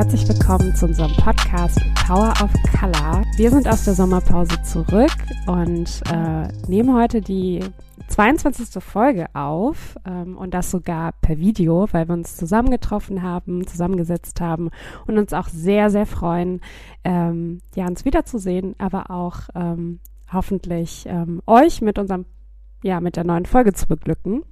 herzlich willkommen zu unserem Podcast Power of Color. Wir sind aus der Sommerpause zurück und äh, nehmen heute die 22. Folge auf ähm, und das sogar per Video, weil wir uns zusammengetroffen haben, zusammengesetzt haben und uns auch sehr, sehr freuen, ähm, ja, uns wiederzusehen, aber auch ähm, hoffentlich ähm, euch mit unserem, ja, mit der neuen Folge zu beglücken.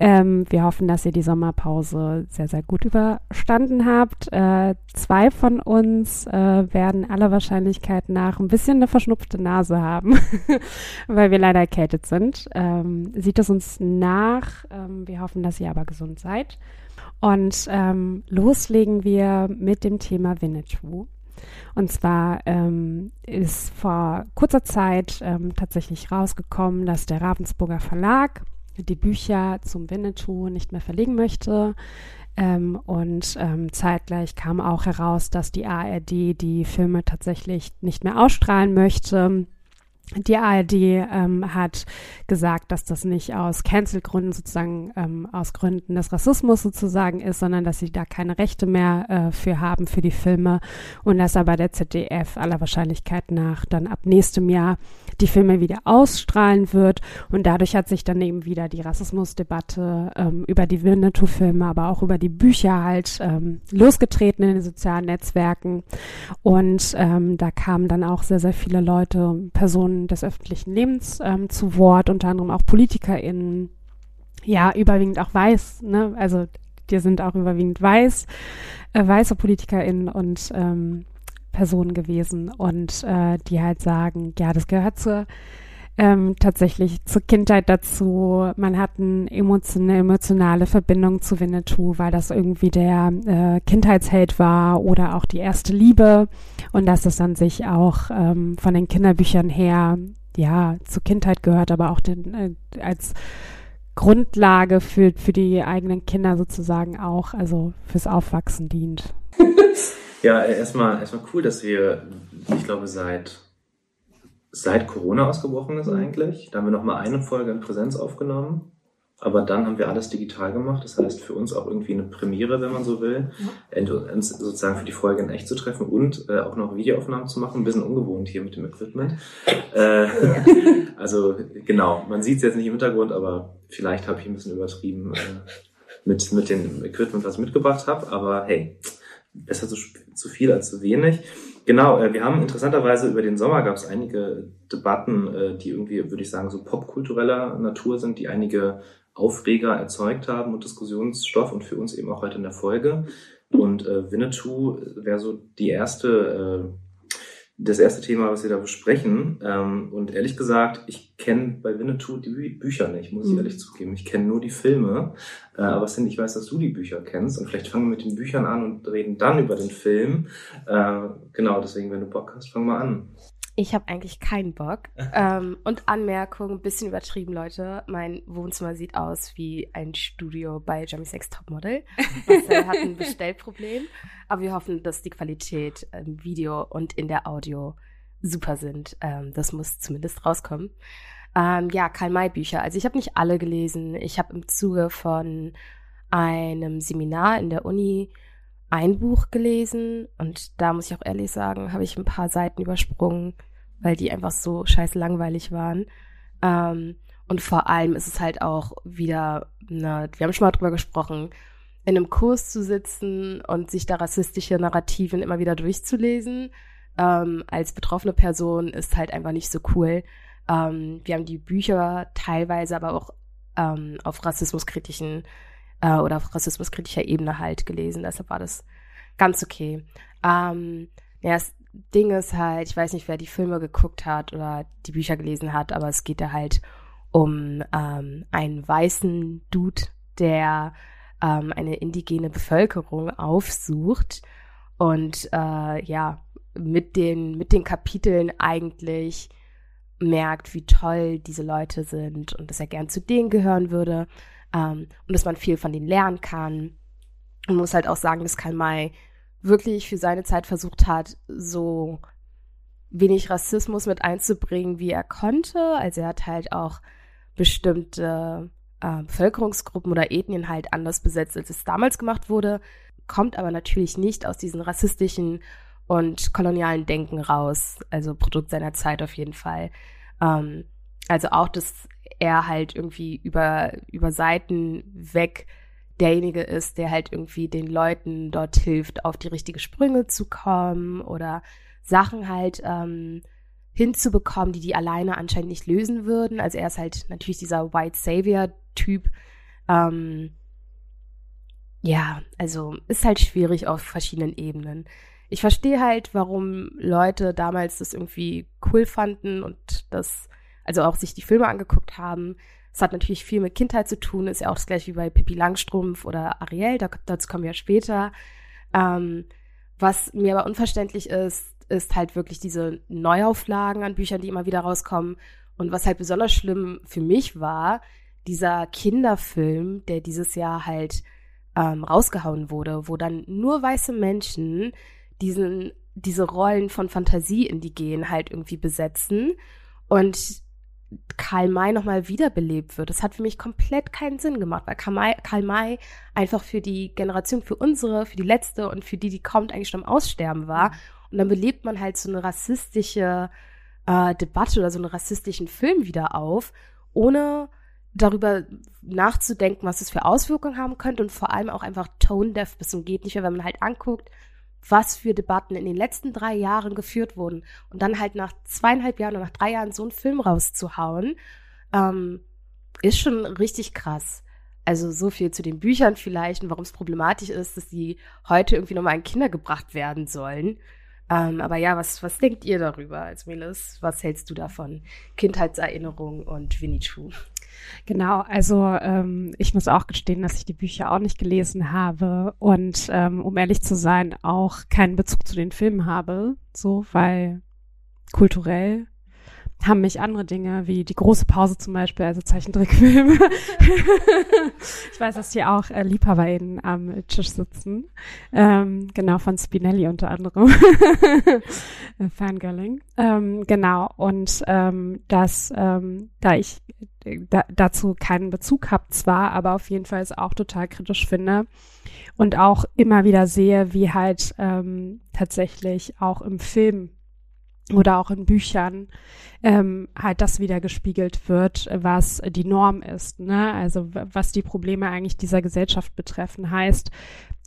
Ähm, wir hoffen, dass ihr die Sommerpause sehr, sehr gut überstanden habt. Äh, zwei von uns äh, werden aller Wahrscheinlichkeit nach ein bisschen eine verschnupfte Nase haben, weil wir leider erkältet sind. Ähm, sieht es uns nach. Ähm, wir hoffen, dass ihr aber gesund seid. Und ähm, loslegen wir mit dem Thema Winnetou. Und zwar ähm, ist vor kurzer Zeit ähm, tatsächlich rausgekommen, dass der Ravensburger Verlag die Bücher zum Winnetou nicht mehr verlegen möchte. Ähm, und ähm, zeitgleich kam auch heraus, dass die ARD die Filme tatsächlich nicht mehr ausstrahlen möchte. Die ARD ähm, hat gesagt, dass das nicht aus Cancel-Gründen sozusagen, ähm, aus Gründen des Rassismus sozusagen ist, sondern dass sie da keine Rechte mehr äh, für haben für die Filme und dass aber der ZDF aller Wahrscheinlichkeit nach dann ab nächstem Jahr die Filme wieder ausstrahlen wird. Und dadurch hat sich dann eben wieder die Rassismusdebatte ähm, über die Winnetou-Filme, aber auch über die Bücher halt ähm, losgetreten in den sozialen Netzwerken. Und ähm, da kamen dann auch sehr, sehr viele Leute, Personen des öffentlichen Lebens ähm, zu Wort, unter anderem auch PolitikerInnen, ja, überwiegend auch weiß, ne? Also die sind auch überwiegend weiß, äh, weiße PolitikerInnen und ähm, Personen gewesen und äh, die halt sagen, ja, das gehört zur ähm, tatsächlich zur Kindheit dazu. Man hat eine emotionale, emotionale Verbindung zu Winnetou, weil das irgendwie der äh, Kindheitsheld war oder auch die erste Liebe und dass es an sich auch ähm, von den Kinderbüchern her ja zur Kindheit gehört, aber auch den, äh, als Grundlage für, für die eigenen Kinder sozusagen auch, also fürs Aufwachsen dient. Ja, erstmal erstmal cool, dass wir, ich glaube, seit seit Corona ausgebrochen ist eigentlich. Da haben wir noch mal eine Folge in Präsenz aufgenommen. Aber dann haben wir alles digital gemacht. Das heißt, für uns auch irgendwie eine Premiere, wenn man so will, uns sozusagen für die Folge in echt zu treffen und äh, auch noch Videoaufnahmen zu machen. Ein bisschen ungewohnt hier mit dem Equipment. Äh, ja. Also genau, man sieht es jetzt nicht im Hintergrund, aber vielleicht habe ich ein bisschen übertrieben äh, mit, mit dem Equipment, was ich mitgebracht habe. Aber hey, besser zu, zu viel als zu wenig. Genau, äh, wir haben interessanterweise über den Sommer gab es einige Debatten, äh, die irgendwie, würde ich sagen, so popkultureller Natur sind, die einige Aufreger erzeugt haben und Diskussionsstoff und für uns eben auch heute in der Folge. Und äh, Winnetou wäre so die erste äh, das erste Thema, was wir da besprechen. Ähm, und ehrlich gesagt, ich kenne bei Winnetou die Bü Bücher nicht, muss ich mhm. ehrlich zugeben. Ich kenne nur die Filme. Äh, aber Cindy, ich weiß, dass du die Bücher kennst. Und vielleicht fangen wir mit den Büchern an und reden dann über den Film. Äh, genau, deswegen, wenn du Bock hast, fang mal an. Ich habe eigentlich keinen Bock. ähm, und Anmerkung, ein bisschen übertrieben, Leute. Mein Wohnzimmer sieht aus wie ein Studio bei Jamie Sex Topmodel. Marcel hat ein Bestellproblem. Aber wir hoffen, dass die Qualität im Video und in der Audio super sind. Ähm, das muss zumindest rauskommen. Ähm, ja, Karl-May-Bücher. Also ich habe nicht alle gelesen. Ich habe im Zuge von einem Seminar in der Uni ein Buch gelesen und da muss ich auch ehrlich sagen, habe ich ein paar Seiten übersprungen weil die einfach so scheiße langweilig waren. Ähm, und vor allem ist es halt auch wieder, na, wir haben schon mal drüber gesprochen, in einem Kurs zu sitzen und sich da rassistische Narrativen immer wieder durchzulesen, ähm, als betroffene Person ist halt einfach nicht so cool. Ähm, wir haben die Bücher teilweise aber auch ähm, auf rassismuskritischen äh, oder auf rassismuskritischer Ebene halt gelesen, deshalb war das ganz okay. Ähm, ja, es Ding ist halt, ich weiß nicht, wer die Filme geguckt hat oder die Bücher gelesen hat, aber es geht da halt um ähm, einen weißen Dude, der ähm, eine indigene Bevölkerung aufsucht und äh, ja, mit den, mit den Kapiteln eigentlich merkt, wie toll diese Leute sind und dass er gern zu denen gehören würde ähm, und dass man viel von denen lernen kann. Man muss halt auch sagen, dass Karl May wirklich für seine Zeit versucht hat, so wenig Rassismus mit einzubringen, wie er konnte. Also er hat halt auch bestimmte äh, Bevölkerungsgruppen oder Ethnien halt anders besetzt, als es damals gemacht wurde. kommt aber natürlich nicht aus diesen rassistischen und kolonialen Denken raus. Also Produkt seiner Zeit auf jeden Fall. Ähm, also auch, dass er halt irgendwie über, über Seiten weg derjenige ist, der halt irgendwie den Leuten dort hilft, auf die richtige Sprünge zu kommen oder Sachen halt ähm, hinzubekommen, die die alleine anscheinend nicht lösen würden. Also er ist halt natürlich dieser White Savior-Typ. Ähm, ja, also ist halt schwierig auf verschiedenen Ebenen. Ich verstehe halt, warum Leute damals das irgendwie cool fanden und das, also auch sich die Filme angeguckt haben. Es hat natürlich viel mit Kindheit zu tun, ist ja auch das gleiche wie bei Pippi Langstrumpf oder Ariel, da, dazu kommen wir später. Ähm, was mir aber unverständlich ist, ist halt wirklich diese Neuauflagen an Büchern, die immer wieder rauskommen. Und was halt besonders schlimm für mich war, dieser Kinderfilm, der dieses Jahr halt ähm, rausgehauen wurde, wo dann nur weiße Menschen diesen, diese Rollen von Fantasie-Indigenen halt irgendwie besetzen und Karl May nochmal wiederbelebt wird. Das hat für mich komplett keinen Sinn gemacht, weil Karl May, Karl May einfach für die Generation, für unsere, für die letzte und für die, die kommt, eigentlich schon am Aussterben war. Und dann belebt man halt so eine rassistische äh, Debatte oder so einen rassistischen Film wieder auf, ohne darüber nachzudenken, was es für Auswirkungen haben könnte und vor allem auch einfach tone-deaf bis zum geht nicht mehr, wenn man halt anguckt, was für Debatten in den letzten drei Jahren geführt wurden und dann halt nach zweieinhalb Jahren oder nach drei Jahren so einen Film rauszuhauen, ähm, ist schon richtig krass. Also so viel zu den Büchern vielleicht und warum es problematisch ist, dass die heute irgendwie nochmal an Kinder gebracht werden sollen. Ähm, aber ja, was, was denkt ihr darüber als Melis? Was hältst du davon? Kindheitserinnerung und Winnie Pooh. Genau, also ähm, ich muss auch gestehen, dass ich die Bücher auch nicht gelesen habe und ähm, um ehrlich zu sein, auch keinen Bezug zu den Filmen habe, so, weil kulturell haben mich andere Dinge wie die große Pause zum Beispiel, also Zeichentrickfilme. ich weiß, dass hier auch äh, Liebhaberinnen am Tisch sitzen. Ähm, genau, von Spinelli unter anderem. Fangirling. Ähm, genau, und ähm, dass, ähm, da ich äh, da, dazu keinen Bezug habe zwar, aber auf jeden Fall es auch total kritisch finde und auch immer wieder sehe, wie halt ähm, tatsächlich auch im Film oder auch in Büchern ähm, halt das wieder gespiegelt wird, was die Norm ist. Ne? Also was die Probleme eigentlich dieser Gesellschaft betreffen, heißt,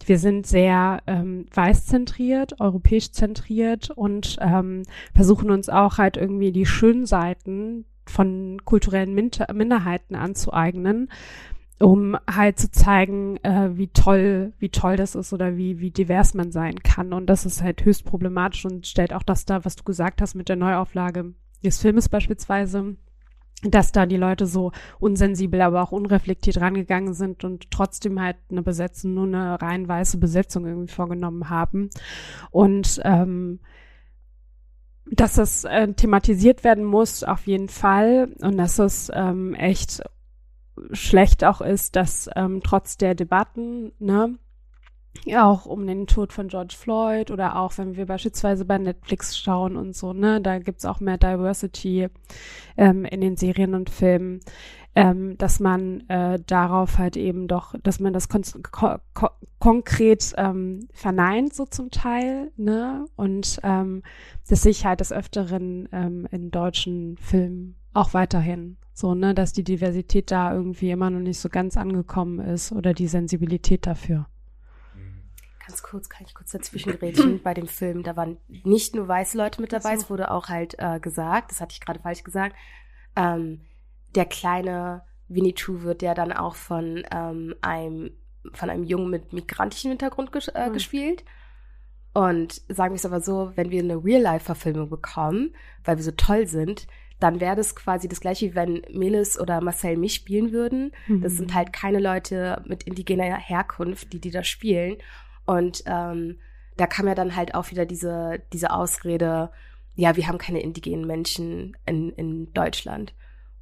wir sind sehr ähm, weiß-zentriert, europäisch zentriert und ähm, versuchen uns auch halt irgendwie die schönen Seiten von kulturellen Minderheiten anzueignen um halt zu zeigen, äh, wie toll, wie toll das ist oder wie, wie divers man sein kann. Und das ist halt höchst problematisch und stellt auch das da, was du gesagt hast mit der Neuauflage des Filmes beispielsweise, dass da die Leute so unsensibel, aber auch unreflektiert rangegangen sind und trotzdem halt eine Besetzung, nur eine rein weiße Besetzung irgendwie vorgenommen haben. Und ähm, dass das äh, thematisiert werden muss, auf jeden Fall. Und dass es ähm, echt schlecht auch ist, dass ähm, trotz der Debatten, ne, auch um den Tod von George Floyd oder auch wenn wir beispielsweise bei Netflix schauen und so, ne, da gibt's auch mehr Diversity ähm, in den Serien und Filmen, ähm, dass man äh, darauf halt eben doch, dass man das kon ko ko konkret ähm, verneint so zum Teil, ne, und ähm, dass sich halt des Öfteren ähm, in deutschen Filmen auch weiterhin so, ne, dass die Diversität da irgendwie immer noch nicht so ganz angekommen ist oder die Sensibilität dafür. Ganz kurz, kann ich kurz dazwischen reden. Bei dem Film, da waren nicht nur weiße Leute mit dabei, so. es wurde auch halt äh, gesagt, das hatte ich gerade falsch gesagt, ähm, der kleine Winnetou wird ja dann auch von ähm, einem von einem Jungen mit migrantischem Hintergrund ges äh, mhm. gespielt. Und sagen wir es aber so, wenn wir eine Real-Life-Verfilmung bekommen, weil wir so toll sind, dann wäre das quasi das gleiche, wie wenn Melis oder Marcel mich spielen würden. Mhm. Das sind halt keine Leute mit indigener Herkunft, die die da spielen. Und ähm, da kam ja dann halt auch wieder diese, diese Ausrede, ja, wir haben keine indigenen Menschen in, in Deutschland.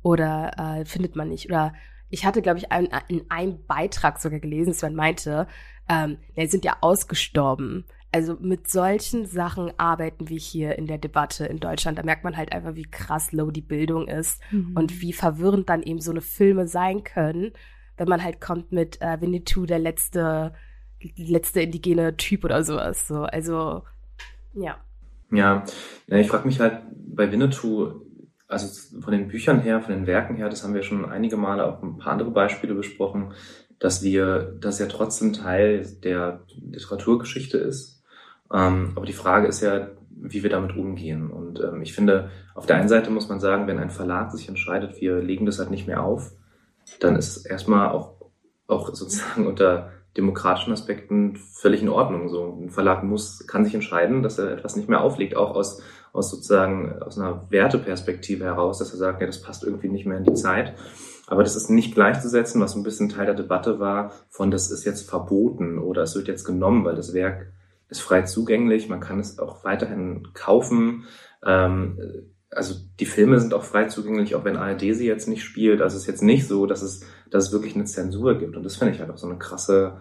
Oder äh, findet man nicht. Oder ich hatte, glaube ich, ein, in einem Beitrag sogar gelesen, dass man meinte, ähm, die sind ja ausgestorben. Also mit solchen Sachen arbeiten wir hier in der Debatte in Deutschland. Da merkt man halt einfach, wie krass low die Bildung ist mhm. und wie verwirrend dann eben so eine Filme sein können, wenn man halt kommt mit äh, Winnetou, der letzte letzte indigene Typ oder sowas. So, also ja. Ja, ja ich frage mich halt bei Winnetou, also von den Büchern her, von den Werken her, das haben wir schon einige Male auch ein paar andere Beispiele besprochen, dass wir, dass ja trotzdem Teil der Literaturgeschichte ist. Ähm, aber die Frage ist ja, wie wir damit umgehen. Und ähm, ich finde, auf der einen Seite muss man sagen, wenn ein Verlag sich entscheidet, wir legen das halt nicht mehr auf, dann ist erstmal auch, auch sozusagen unter demokratischen Aspekten völlig in Ordnung. So ein Verlag muss, kann sich entscheiden, dass er etwas nicht mehr auflegt, auch aus, aus sozusagen aus einer Werteperspektive heraus, dass er sagt, ja, das passt irgendwie nicht mehr in die Zeit. Aber das ist nicht gleichzusetzen, was ein bisschen Teil der Debatte war, von das ist jetzt verboten oder es wird jetzt genommen, weil das Werk ist frei zugänglich, man kann es auch weiterhin kaufen. Ähm, also die Filme sind auch frei zugänglich, auch wenn ARD sie jetzt nicht spielt. Also es ist jetzt nicht so, dass es, dass es wirklich eine Zensur gibt. Und das finde ich halt auch so eine krasse,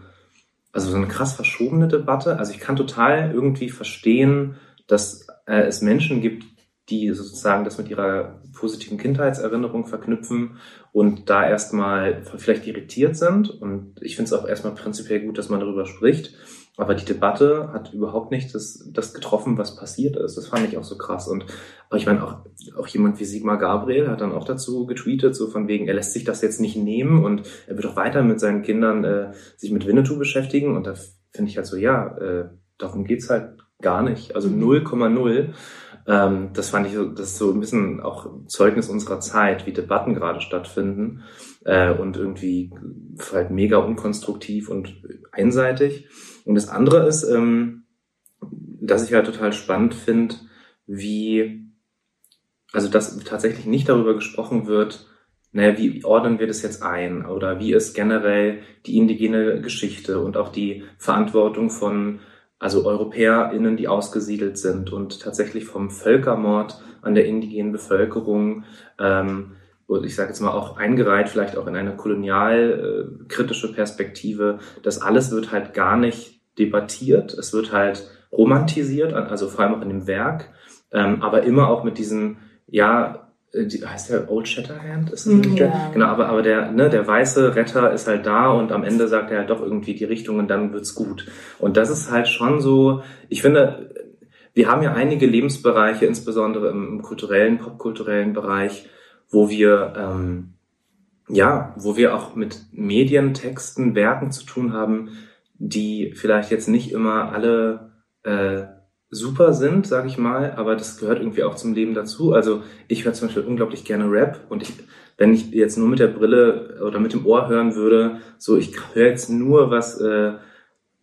also so eine krass verschobene Debatte. Also ich kann total irgendwie verstehen, dass äh, es Menschen gibt, die sozusagen das mit ihrer positiven Kindheitserinnerung verknüpfen und da erstmal vielleicht irritiert sind. Und ich finde es auch erstmal prinzipiell gut, dass man darüber spricht. Aber die Debatte hat überhaupt nicht das, das getroffen, was passiert ist. Das fand ich auch so krass. Und aber ich meine, auch, auch jemand wie Sigmar Gabriel hat dann auch dazu getweetet, so von wegen, er lässt sich das jetzt nicht nehmen und er wird auch weiter mit seinen Kindern äh, sich mit Winnetou beschäftigen. Und da finde ich halt so, ja, äh, darum geht's halt gar nicht. Also 0,0. Mhm. Ähm, das fand ich, so, das ist so ein bisschen auch Zeugnis unserer Zeit, wie Debatten gerade stattfinden äh, und irgendwie halt mega unkonstruktiv und einseitig. Und das andere ist, ähm, dass ich halt total spannend finde, wie, also dass tatsächlich nicht darüber gesprochen wird, naja, wie ordnen wir das jetzt ein? Oder wie ist generell die indigene Geschichte und auch die Verantwortung von, also EuropäerInnen, die ausgesiedelt sind und tatsächlich vom Völkermord an der indigenen Bevölkerung, ähm, ich sage jetzt mal auch eingereiht, vielleicht auch in eine kolonialkritische Perspektive, das alles wird halt gar nicht debattiert, es wird halt romantisiert, also vor allem auch in dem Werk, ähm, aber immer auch mit diesem, ja, äh, die, heißt der Old Shatterhand? Ist das mm, nicht ja. Genau, aber, aber der, ne, der weiße Retter ist halt da und am Ende sagt er halt doch irgendwie die Richtung und dann wird's gut. Und das ist halt schon so, ich finde, wir haben ja einige Lebensbereiche, insbesondere im, im kulturellen, popkulturellen Bereich, wo wir, ähm, ja, wo wir auch mit Medien, Texten, Werken zu tun haben, die vielleicht jetzt nicht immer alle äh, super sind, sag ich mal, aber das gehört irgendwie auch zum Leben dazu. Also ich höre zum Beispiel unglaublich gerne Rap und ich, wenn ich jetzt nur mit der Brille oder mit dem Ohr hören würde, so ich höre jetzt nur was äh,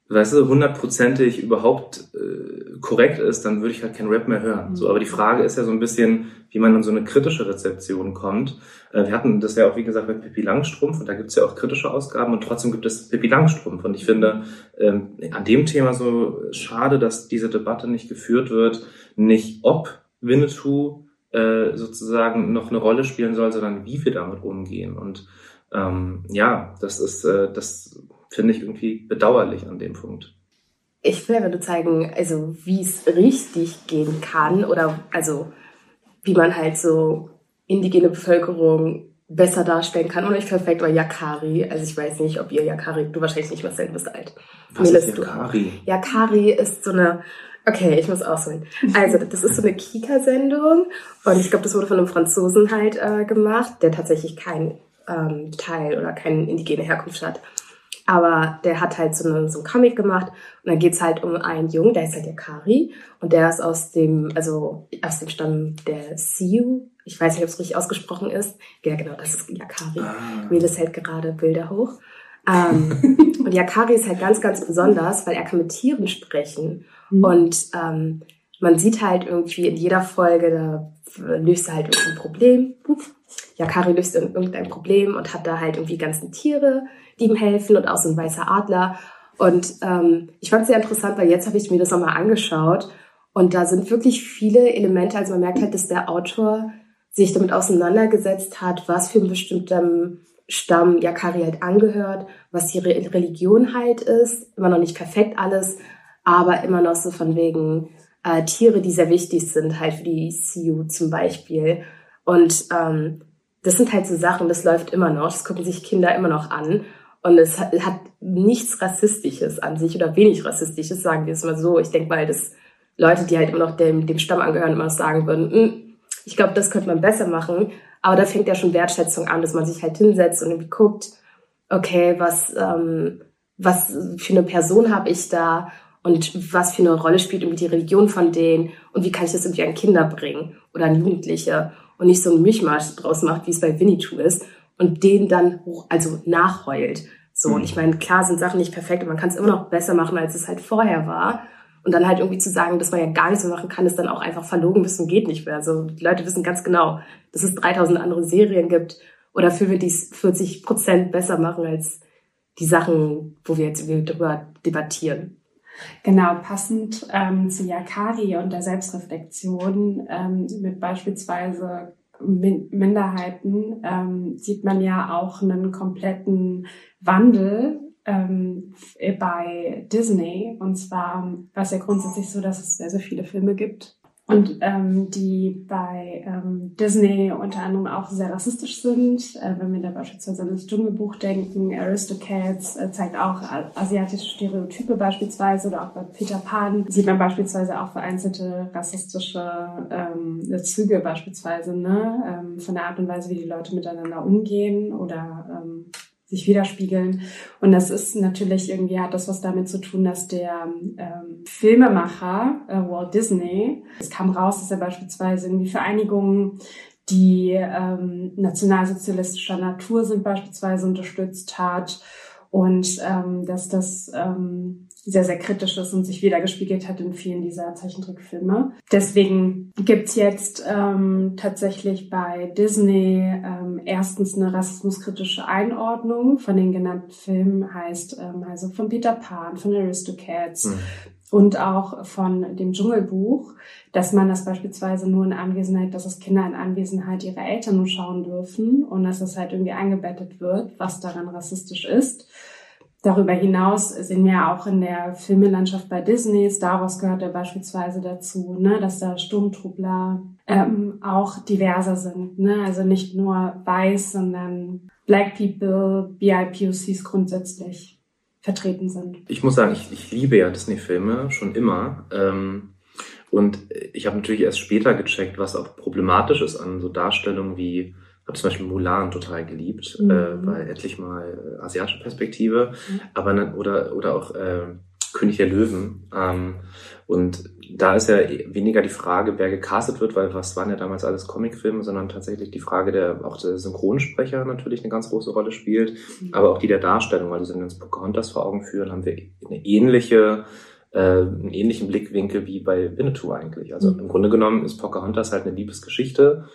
weißt du, hundertprozentig überhaupt äh, korrekt ist, dann würde ich halt kein Rap mehr hören. So, aber die Frage ist ja so ein bisschen, wie man an so eine kritische Rezeption kommt. Äh, wir hatten das ja auch, wie gesagt, bei Pippi Langstrumpf und da gibt es ja auch kritische Ausgaben und trotzdem gibt es Pippi Langstrumpf. Und ich finde ähm, an dem Thema so schade, dass diese Debatte nicht geführt wird, nicht ob Winnetou äh, sozusagen noch eine Rolle spielen soll, sondern wie wir damit umgehen. Und ähm, ja, das ist äh, das finde ich irgendwie bedauerlich an dem Punkt. Ich will nur zeigen, also wie es richtig gehen kann oder also wie man halt so indigene Bevölkerung besser darstellen kann. Und nicht perfekt, aber Yakari, also ich weiß nicht, ob ihr Yakari, du wahrscheinlich nicht, Marcel, du bist alt. Was Melis, ist Yakari? Du. Yakari ist so eine, okay, ich muss ausholen. Also, das ist so eine Kika-Sendung und ich glaube, das wurde von einem Franzosen halt äh, gemacht, der tatsächlich kein ähm, Teil oder keine indigene Herkunft hat. Aber der hat halt so, eine, so ein Comic gemacht und dann geht's halt um einen Jungen, der ist halt der Kari und der ist aus dem, also aus dem Stamm der Sioux. Ich weiß nicht, ob es richtig ausgesprochen ist. Ja, genau, das ist Yakari. Ah. Melis hält gerade Bilder hoch. Ähm, und Yakari ist halt ganz, ganz besonders, weil er kann mit Tieren sprechen. Mhm. Und ähm, man sieht halt irgendwie in jeder Folge, da löst er halt irgendein Problem. Yakari löst irgendein Problem und hat da halt irgendwie ganzen Tiere die ihm helfen und auch so ein weißer Adler. Und ähm, ich fand es sehr interessant, weil jetzt habe ich mir das nochmal angeschaut und da sind wirklich viele Elemente, also man merkt halt, dass der Autor sich damit auseinandergesetzt hat, was für einen bestimmten Stamm Yakari halt angehört, was die Re Religion halt ist, immer noch nicht perfekt alles, aber immer noch so von wegen äh, Tiere, die sehr wichtig sind, halt für die Sioux zum Beispiel. Und ähm, das sind halt so Sachen, das läuft immer noch, das gucken sich Kinder immer noch an. Und es hat, nichts Rassistisches an sich oder wenig Rassistisches, sagen wir es mal so. Ich denke mal, dass Leute, die halt immer noch dem, dem Stamm angehören, immer sagen würden, hm, ich glaube, das könnte man besser machen. Aber da fängt ja schon Wertschätzung an, dass man sich halt hinsetzt und irgendwie guckt, okay, was, ähm, was für eine Person habe ich da und was für eine Rolle spielt irgendwie die Religion von denen und wie kann ich das irgendwie an Kinder bringen oder an Jugendliche und nicht so ein Mischmasch draus macht, wie es bei Winnetou ist und den dann hoch, also nachheult. So, mhm. und ich meine, klar sind Sachen nicht perfekt und man kann es immer noch besser machen, als es halt vorher war. Und dann halt irgendwie zu sagen, dass man ja gar nichts mehr machen kann, ist dann auch einfach verlogen bis und geht nicht mehr. Also die Leute wissen ganz genau, dass es 3000 andere Serien gibt oder Filme, die es 40 Prozent besser machen als die Sachen, wo wir jetzt darüber debattieren. Genau, passend ähm, zu Yakari und der Selbstreflexion ähm, mit beispielsweise Minderheiten ähm, sieht man ja auch einen kompletten Wandel ähm, bei Disney. Und zwar war es ja grundsätzlich so, dass es sehr, sehr viele Filme gibt. Und ähm, die bei ähm, Disney unter anderem auch sehr rassistisch sind. Äh, wenn wir da beispielsweise an das Dschungelbuch denken, Aristocats äh, zeigt auch asiatische Stereotype beispielsweise oder auch bei Peter Pan sieht man beispielsweise auch vereinzelte rassistische ähm, Züge beispielsweise ne? ähm, von der Art und Weise, wie die Leute miteinander umgehen oder ähm, sich widerspiegeln. Und das ist natürlich irgendwie, hat das was damit zu tun, dass der ähm, Filmemacher äh, Walt Disney, es kam raus, dass er beispielsweise irgendwie Vereinigungen, die ähm, nationalsozialistischer Natur sind, beispielsweise unterstützt hat und ähm, dass das ähm, sehr, sehr kritisch ist und sich wiedergespiegelt hat in vielen dieser Zeichentrickfilme. Deswegen gibt's jetzt ähm, tatsächlich bei Disney ähm, erstens eine rassismuskritische Einordnung von den genannten Filmen, heißt ähm, also von Peter Pan, von Aristocats, mhm. und auch von dem Dschungelbuch, dass man das beispielsweise nur in Anwesenheit, dass das Kinder in Anwesenheit ihrer Eltern nur schauen dürfen und dass das halt irgendwie eingebettet wird, was daran rassistisch ist. Darüber hinaus sind wir auch in der Filmelandschaft bei Disney. Star Wars gehört ja beispielsweise dazu, ne, dass da Sturmtruppler ähm, auch diverser sind. Ne? Also nicht nur weiß, sondern Black People, BIPOCs grundsätzlich vertreten sind. Ich muss sagen, ich, ich liebe ja Disney-Filme schon immer. Ähm, und ich habe natürlich erst später gecheckt, was auch problematisch ist an so Darstellungen wie habe zum Beispiel Mulan total geliebt, mhm. äh, bei etlich mal äh, asiatische Perspektive, mhm. aber oder oder auch äh, König der Löwen. Ähm, und da ist ja weniger die Frage, wer gecastet wird, weil was waren ja damals alles Comicfilme, sondern tatsächlich die Frage der auch der Synchronsprecher natürlich eine ganz große Rolle spielt, mhm. aber auch die der Darstellung, weil die sind uns Pocahontas vor Augen führen, haben wir eine ähnliche äh, einen ähnlichen Blickwinkel wie bei Winnetou eigentlich. Also mhm. im Grunde genommen ist Pocahontas halt eine Liebesgeschichte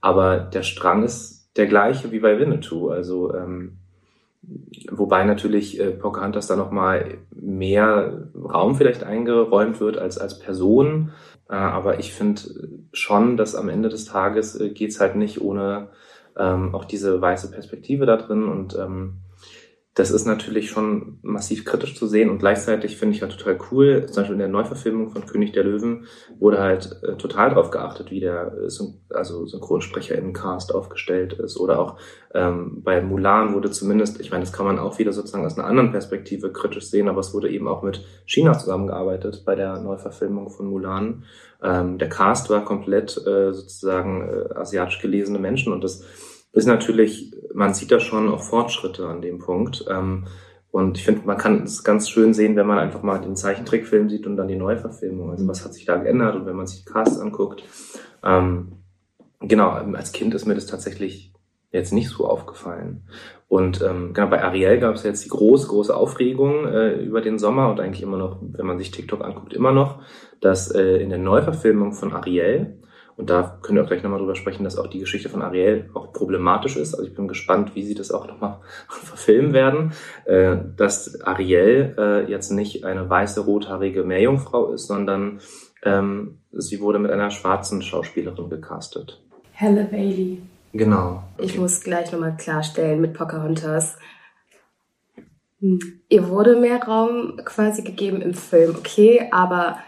aber der Strang ist der gleiche wie bei Winnetou. Also ähm, wobei natürlich äh, Pocahontas da noch mal mehr Raum vielleicht eingeräumt wird als als Person. Äh, aber ich finde schon, dass am Ende des Tages äh, geht's halt nicht ohne ähm, auch diese weiße Perspektive da drin und ähm, das ist natürlich schon massiv kritisch zu sehen und gleichzeitig finde ich halt total cool, zum Beispiel in der Neuverfilmung von König der Löwen wurde halt äh, total drauf geachtet, wie der äh, also Synchronsprecher in Cast aufgestellt ist oder auch ähm, bei Mulan wurde zumindest, ich meine, das kann man auch wieder sozusagen aus einer anderen Perspektive kritisch sehen, aber es wurde eben auch mit China zusammengearbeitet bei der Neuverfilmung von Mulan. Ähm, der Cast war komplett äh, sozusagen äh, asiatisch gelesene Menschen und das ist natürlich, man sieht da schon auch Fortschritte an dem Punkt. Ähm, und ich finde, man kann es ganz schön sehen, wenn man einfach mal den Zeichentrickfilm sieht und dann die Neuverfilmung. Also was hat sich da geändert und wenn man sich die Cast anguckt. Ähm, genau, als Kind ist mir das tatsächlich jetzt nicht so aufgefallen. Und ähm, genau bei Ariel gab es jetzt die große, große Aufregung äh, über den Sommer und eigentlich immer noch, wenn man sich TikTok anguckt, immer noch, dass äh, in der Neuverfilmung von Ariel und da können wir auch gleich nochmal drüber sprechen, dass auch die Geschichte von Ariel auch problematisch ist. Also ich bin gespannt, wie sie das auch nochmal verfilmen werden, äh, dass Ariel äh, jetzt nicht eine weiße, rothaarige Meerjungfrau ist, sondern ähm, sie wurde mit einer schwarzen Schauspielerin gecastet. Halle Bailey. Genau. Okay. Ich muss gleich nochmal klarstellen mit Pocahontas. Hm. Ihr wurde mehr Raum quasi gegeben im Film, okay, aber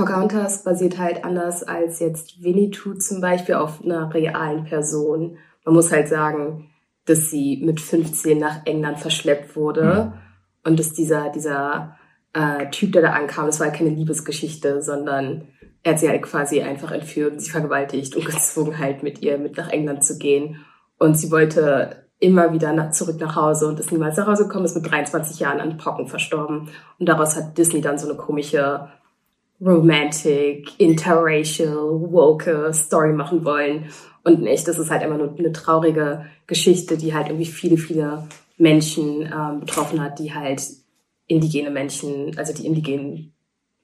Pocahontas basiert halt anders als jetzt Winnetou zum Beispiel auf einer realen Person. Man muss halt sagen, dass sie mit 15 nach England verschleppt wurde. Mhm. Und dass dieser, dieser äh, Typ, der da ankam, das war halt keine Liebesgeschichte, sondern er hat sie halt quasi einfach entführt und sie vergewaltigt und gezwungen halt mit ihr mit nach England zu gehen. Und sie wollte immer wieder nach, zurück nach Hause und ist niemals nach Hause gekommen, ist mit 23 Jahren an Pocken verstorben. Und daraus hat Disney dann so eine komische romantic, interracial, woke Story machen wollen. Und nicht, das ist halt immer nur eine traurige Geschichte, die halt irgendwie viele, viele Menschen ähm, betroffen hat, die halt indigene Menschen, also die indigenen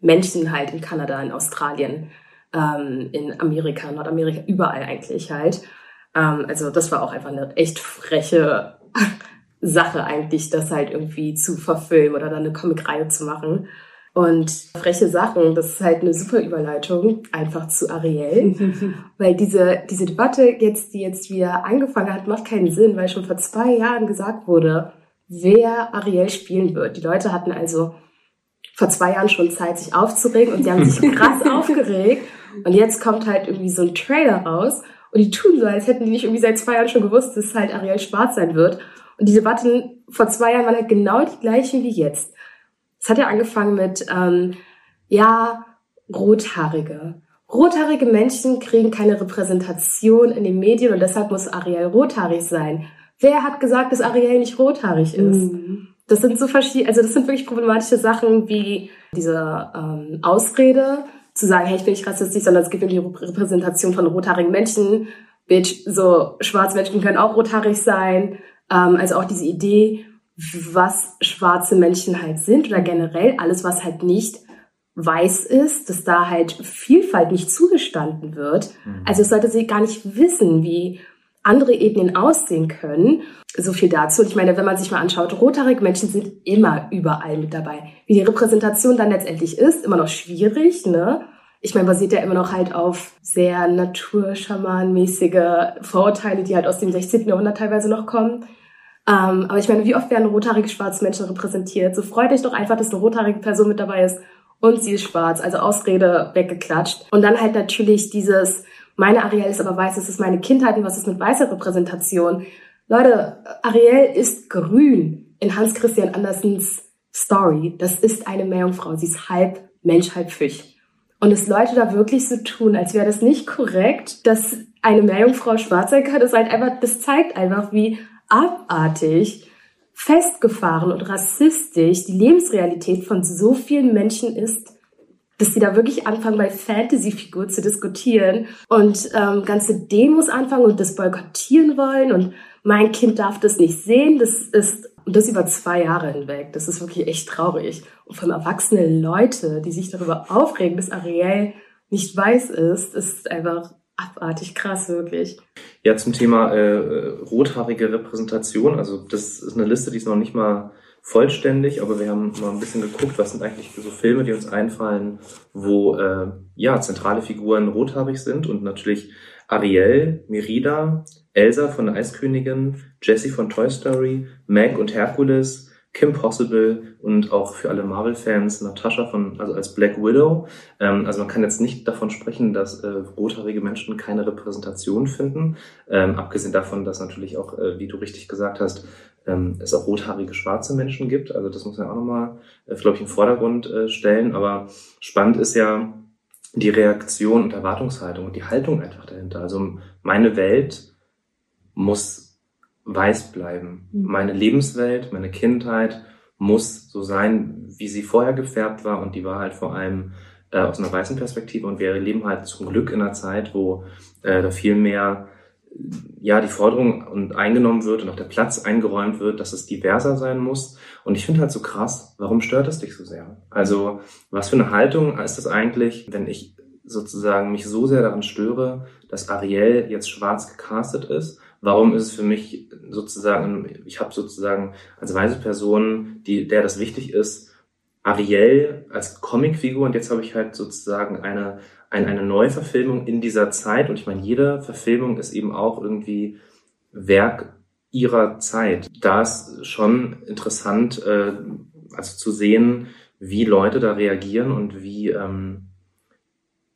Menschen halt in Kanada, in Australien, ähm, in Amerika, Nordamerika, überall eigentlich halt. Ähm, also das war auch einfach eine echt freche Sache eigentlich, das halt irgendwie zu verfilmen oder dann eine Comicreihe zu machen. Und freche Sachen, das ist halt eine super Überleitung einfach zu Ariel. weil diese, diese Debatte jetzt, die jetzt wieder angefangen hat, macht keinen Sinn, weil schon vor zwei Jahren gesagt wurde, wer Ariel spielen wird. Die Leute hatten also vor zwei Jahren schon Zeit, sich aufzuregen und sie haben sich krass aufgeregt. Und jetzt kommt halt irgendwie so ein Trailer raus und die tun so, als hätten die nicht irgendwie seit zwei Jahren schon gewusst, dass halt Ariel schwarz sein wird. Und die Debatten vor zwei Jahren waren halt genau die gleichen wie jetzt. Es hat ja angefangen mit, ähm, ja, Rothaarige. Rothaarige Menschen kriegen keine Repräsentation in den Medien und deshalb muss Ariel rothaarig sein. Wer hat gesagt, dass Ariel nicht rothaarig ist? Mhm. Das sind so verschiedene, also das sind wirklich problematische Sachen wie diese ähm, Ausrede, zu sagen, hey, ich bin nicht rassistisch, sondern es gibt ja die Repräsentation von rothaarigen Menschen. Bitch, so schwarze Menschen können auch rothaarig sein. Ähm, also auch diese Idee, was schwarze Menschen halt sind oder generell alles, was halt nicht weiß ist, dass da halt Vielfalt nicht zugestanden wird. Mhm. Also es sollte sie gar nicht wissen, wie andere Ethnien aussehen können. So viel dazu. Und ich meine, wenn man sich mal anschaut, rothaarige Menschen sind immer überall mit dabei. Wie die Repräsentation dann letztendlich ist, immer noch schwierig, ne? Ich meine, basiert ja immer noch halt auf sehr naturschamanmäßige Vorurteile, die halt aus dem 16. Jahrhundert teilweise noch kommen. Ähm, aber ich meine, wie oft werden rothaarige schwarze Menschen repräsentiert? So freut euch doch einfach, dass eine rothaarige Person mit dabei ist und sie ist schwarz, also Ausrede weggeklatscht. Und dann halt natürlich dieses, meine Ariel ist aber weiß, das ist meine Kindheit und was ist mit weißer Repräsentation? Leute, Ariel ist grün in Hans Christian Andersens Story. Das ist eine Meerjungfrau. Sie ist halb Mensch, halb Fisch. Und es Leute da wirklich so tun, als wäre das nicht korrekt, dass eine Meerjungfrau schwarz sein kann, das halt einfach, das zeigt einfach, wie abartig, festgefahren und rassistisch die Lebensrealität von so vielen Menschen ist, dass sie da wirklich anfangen, bei Fantasy-Figur zu diskutieren und ähm, ganze Demos anfangen und das boykottieren wollen und mein Kind darf das nicht sehen. Das ist, und das über zwei Jahre hinweg. Das ist wirklich echt traurig. Und von erwachsene Leute, die sich darüber aufregen, dass Ariel nicht weiß ist, ist einfach abartig krass, wirklich. Ja, zum Thema äh, rothaarige Repräsentation. Also das ist eine Liste, die ist noch nicht mal vollständig, aber wir haben mal ein bisschen geguckt, was sind eigentlich so Filme, die uns einfallen, wo äh, ja zentrale Figuren rothaarig sind und natürlich Ariel, Merida, Elsa von der Eiskönigin, Jessie von Toy Story, Meg und Hercules, Kim Possible und auch für alle Marvel-Fans Natascha von, also als Black Widow. Ähm, also man kann jetzt nicht davon sprechen, dass äh, rothaarige Menschen keine Repräsentation finden. Ähm, abgesehen davon, dass natürlich auch, äh, wie du richtig gesagt hast, ähm, es auch rothaarige schwarze Menschen gibt. Also das muss man auch nochmal, äh, glaube ich, den Vordergrund äh, stellen. Aber spannend ist ja die Reaktion und Erwartungshaltung und die Haltung einfach dahinter. Also meine Welt muss weiß bleiben. Mhm. Meine Lebenswelt, meine Kindheit muss so sein, wie sie vorher gefärbt war und die war halt vor allem äh, aus einer weißen Perspektive und wir leben halt zum Glück in einer Zeit, wo äh, da viel mehr ja die Forderung und eingenommen wird und auch der Platz eingeräumt wird, dass es diverser sein muss. Und ich finde halt so krass, warum stört es dich so sehr? Also was für eine Haltung ist das eigentlich, wenn ich sozusagen mich so sehr daran störe, dass Ariel jetzt schwarz gecastet ist warum ist es für mich sozusagen, ich habe sozusagen als weise Person, die, der das wichtig ist, Ariel als Comicfigur und jetzt habe ich halt sozusagen eine, eine, eine Neuverfilmung in dieser Zeit und ich meine, jede Verfilmung ist eben auch irgendwie Werk ihrer Zeit. Da ist schon interessant, äh, also zu sehen, wie Leute da reagieren und wie, ähm,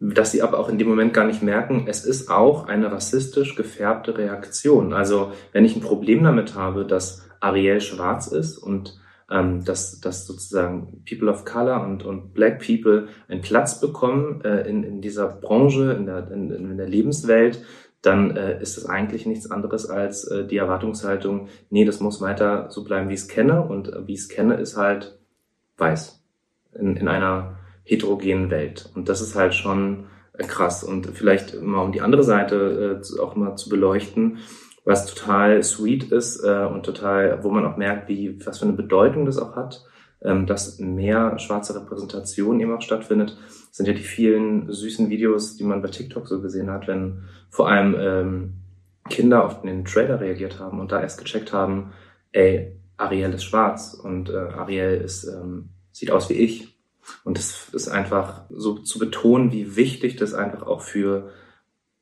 dass sie aber auch in dem Moment gar nicht merken, es ist auch eine rassistisch gefärbte Reaktion. Also wenn ich ein Problem damit habe, dass Ariel schwarz ist und ähm, dass, dass sozusagen People of Color und, und Black People einen Platz bekommen äh, in, in dieser Branche, in der, in, in der Lebenswelt, dann äh, ist es eigentlich nichts anderes als äh, die Erwartungshaltung, nee, das muss weiter so bleiben, wie ich es kenne. Und äh, wie ich es kenne, ist halt weiß in, in einer heterogenen Welt. Und das ist halt schon äh, krass. Und vielleicht mal um die andere Seite äh, auch mal zu beleuchten, was total sweet ist äh, und total, wo man auch merkt, wie was für eine Bedeutung das auch hat, ähm, dass mehr schwarze Repräsentation eben auch stattfindet, sind ja die vielen süßen Videos, die man bei TikTok so gesehen hat, wenn vor allem ähm, Kinder auf den Trailer reagiert haben und da erst gecheckt haben, ey, Ariel ist schwarz und äh, Ariel ist, ähm, sieht aus wie ich. Und das ist einfach so zu betonen, wie wichtig das einfach auch für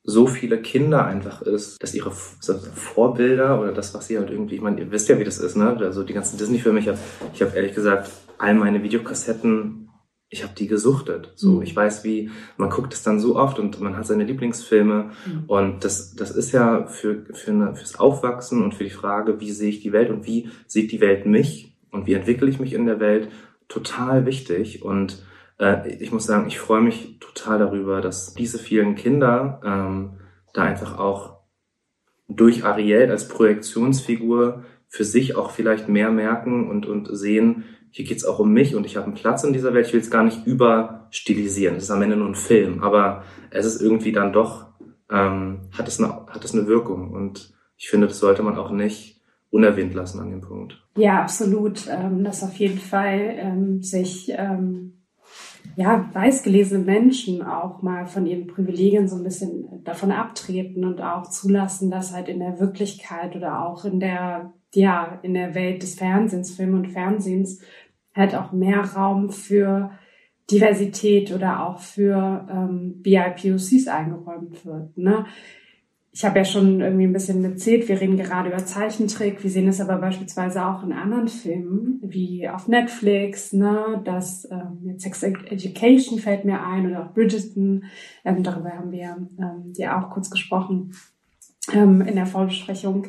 so viele Kinder einfach ist, dass ihre Vorbilder oder das, was sie halt irgendwie, ich meine, ihr wisst ja, wie das ist, ne? Also die ganzen Disney-Filme, ich habe ich hab ehrlich gesagt all meine Videokassetten, ich habe die gesuchtet. So, mhm. ich weiß, wie, man guckt es dann so oft und man hat seine Lieblingsfilme mhm. und das, das ist ja für, für eine, fürs Aufwachsen und für die Frage, wie sehe ich die Welt und wie sieht die Welt mich und wie entwickle ich mich in der Welt, total wichtig und äh, ich muss sagen, ich freue mich total darüber, dass diese vielen Kinder ähm, da einfach auch durch Ariel als Projektionsfigur für sich auch vielleicht mehr merken und, und sehen, hier geht's auch um mich und ich habe einen Platz in dieser Welt. Ich will es gar nicht überstilisieren. Es ist am Ende nur ein Film, aber es ist irgendwie dann doch, ähm, hat, es eine, hat es eine Wirkung. Und ich finde, das sollte man auch nicht unerwähnt lassen an dem Punkt. Ja, absolut. Ähm, dass auf jeden Fall ähm, sich ähm, ja, weißgelesene Menschen auch mal von ihren Privilegien so ein bisschen davon abtreten und auch zulassen, dass halt in der Wirklichkeit oder auch in der, ja, in der Welt des Fernsehens, Film und Fernsehens halt auch mehr Raum für Diversität oder auch für ähm, BIPOCs eingeräumt wird. Ne? Ich habe ja schon irgendwie ein bisschen erzählt, wir reden gerade über Zeichentrick, wir sehen es aber beispielsweise auch in anderen Filmen, wie auf Netflix, ne, das ähm, Sex Education fällt mir ein oder auch Bridgerton, ähm, darüber haben wir ähm, ja auch kurz gesprochen ähm, in der Vorbesprechung,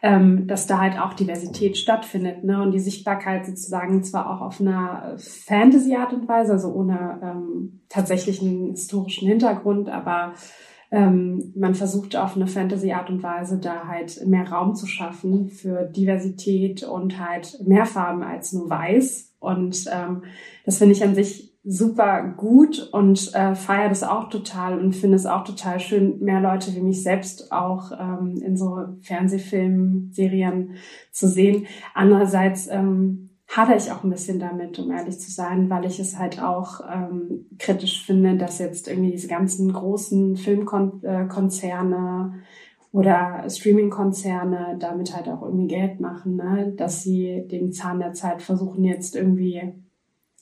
ähm, dass da halt auch Diversität stattfindet ne, und die Sichtbarkeit sozusagen zwar auch auf einer Fantasy-Art und Weise, also ohne ähm, tatsächlichen historischen Hintergrund, aber ähm, man versucht auf eine Fantasy-Art und Weise da halt mehr Raum zu schaffen für Diversität und halt mehr Farben als nur weiß. Und ähm, das finde ich an sich super gut und äh, feiere das auch total und finde es auch total schön, mehr Leute wie mich selbst auch ähm, in so Fernsehfilmen, Serien zu sehen. Andererseits ähm, hadere ich auch ein bisschen damit, um ehrlich zu sein, weil ich es halt auch ähm, kritisch finde, dass jetzt irgendwie diese ganzen großen Filmkonzerne oder Streaming-Konzerne damit halt auch irgendwie Geld machen, ne? dass sie den Zahn der Zeit versuchen jetzt irgendwie,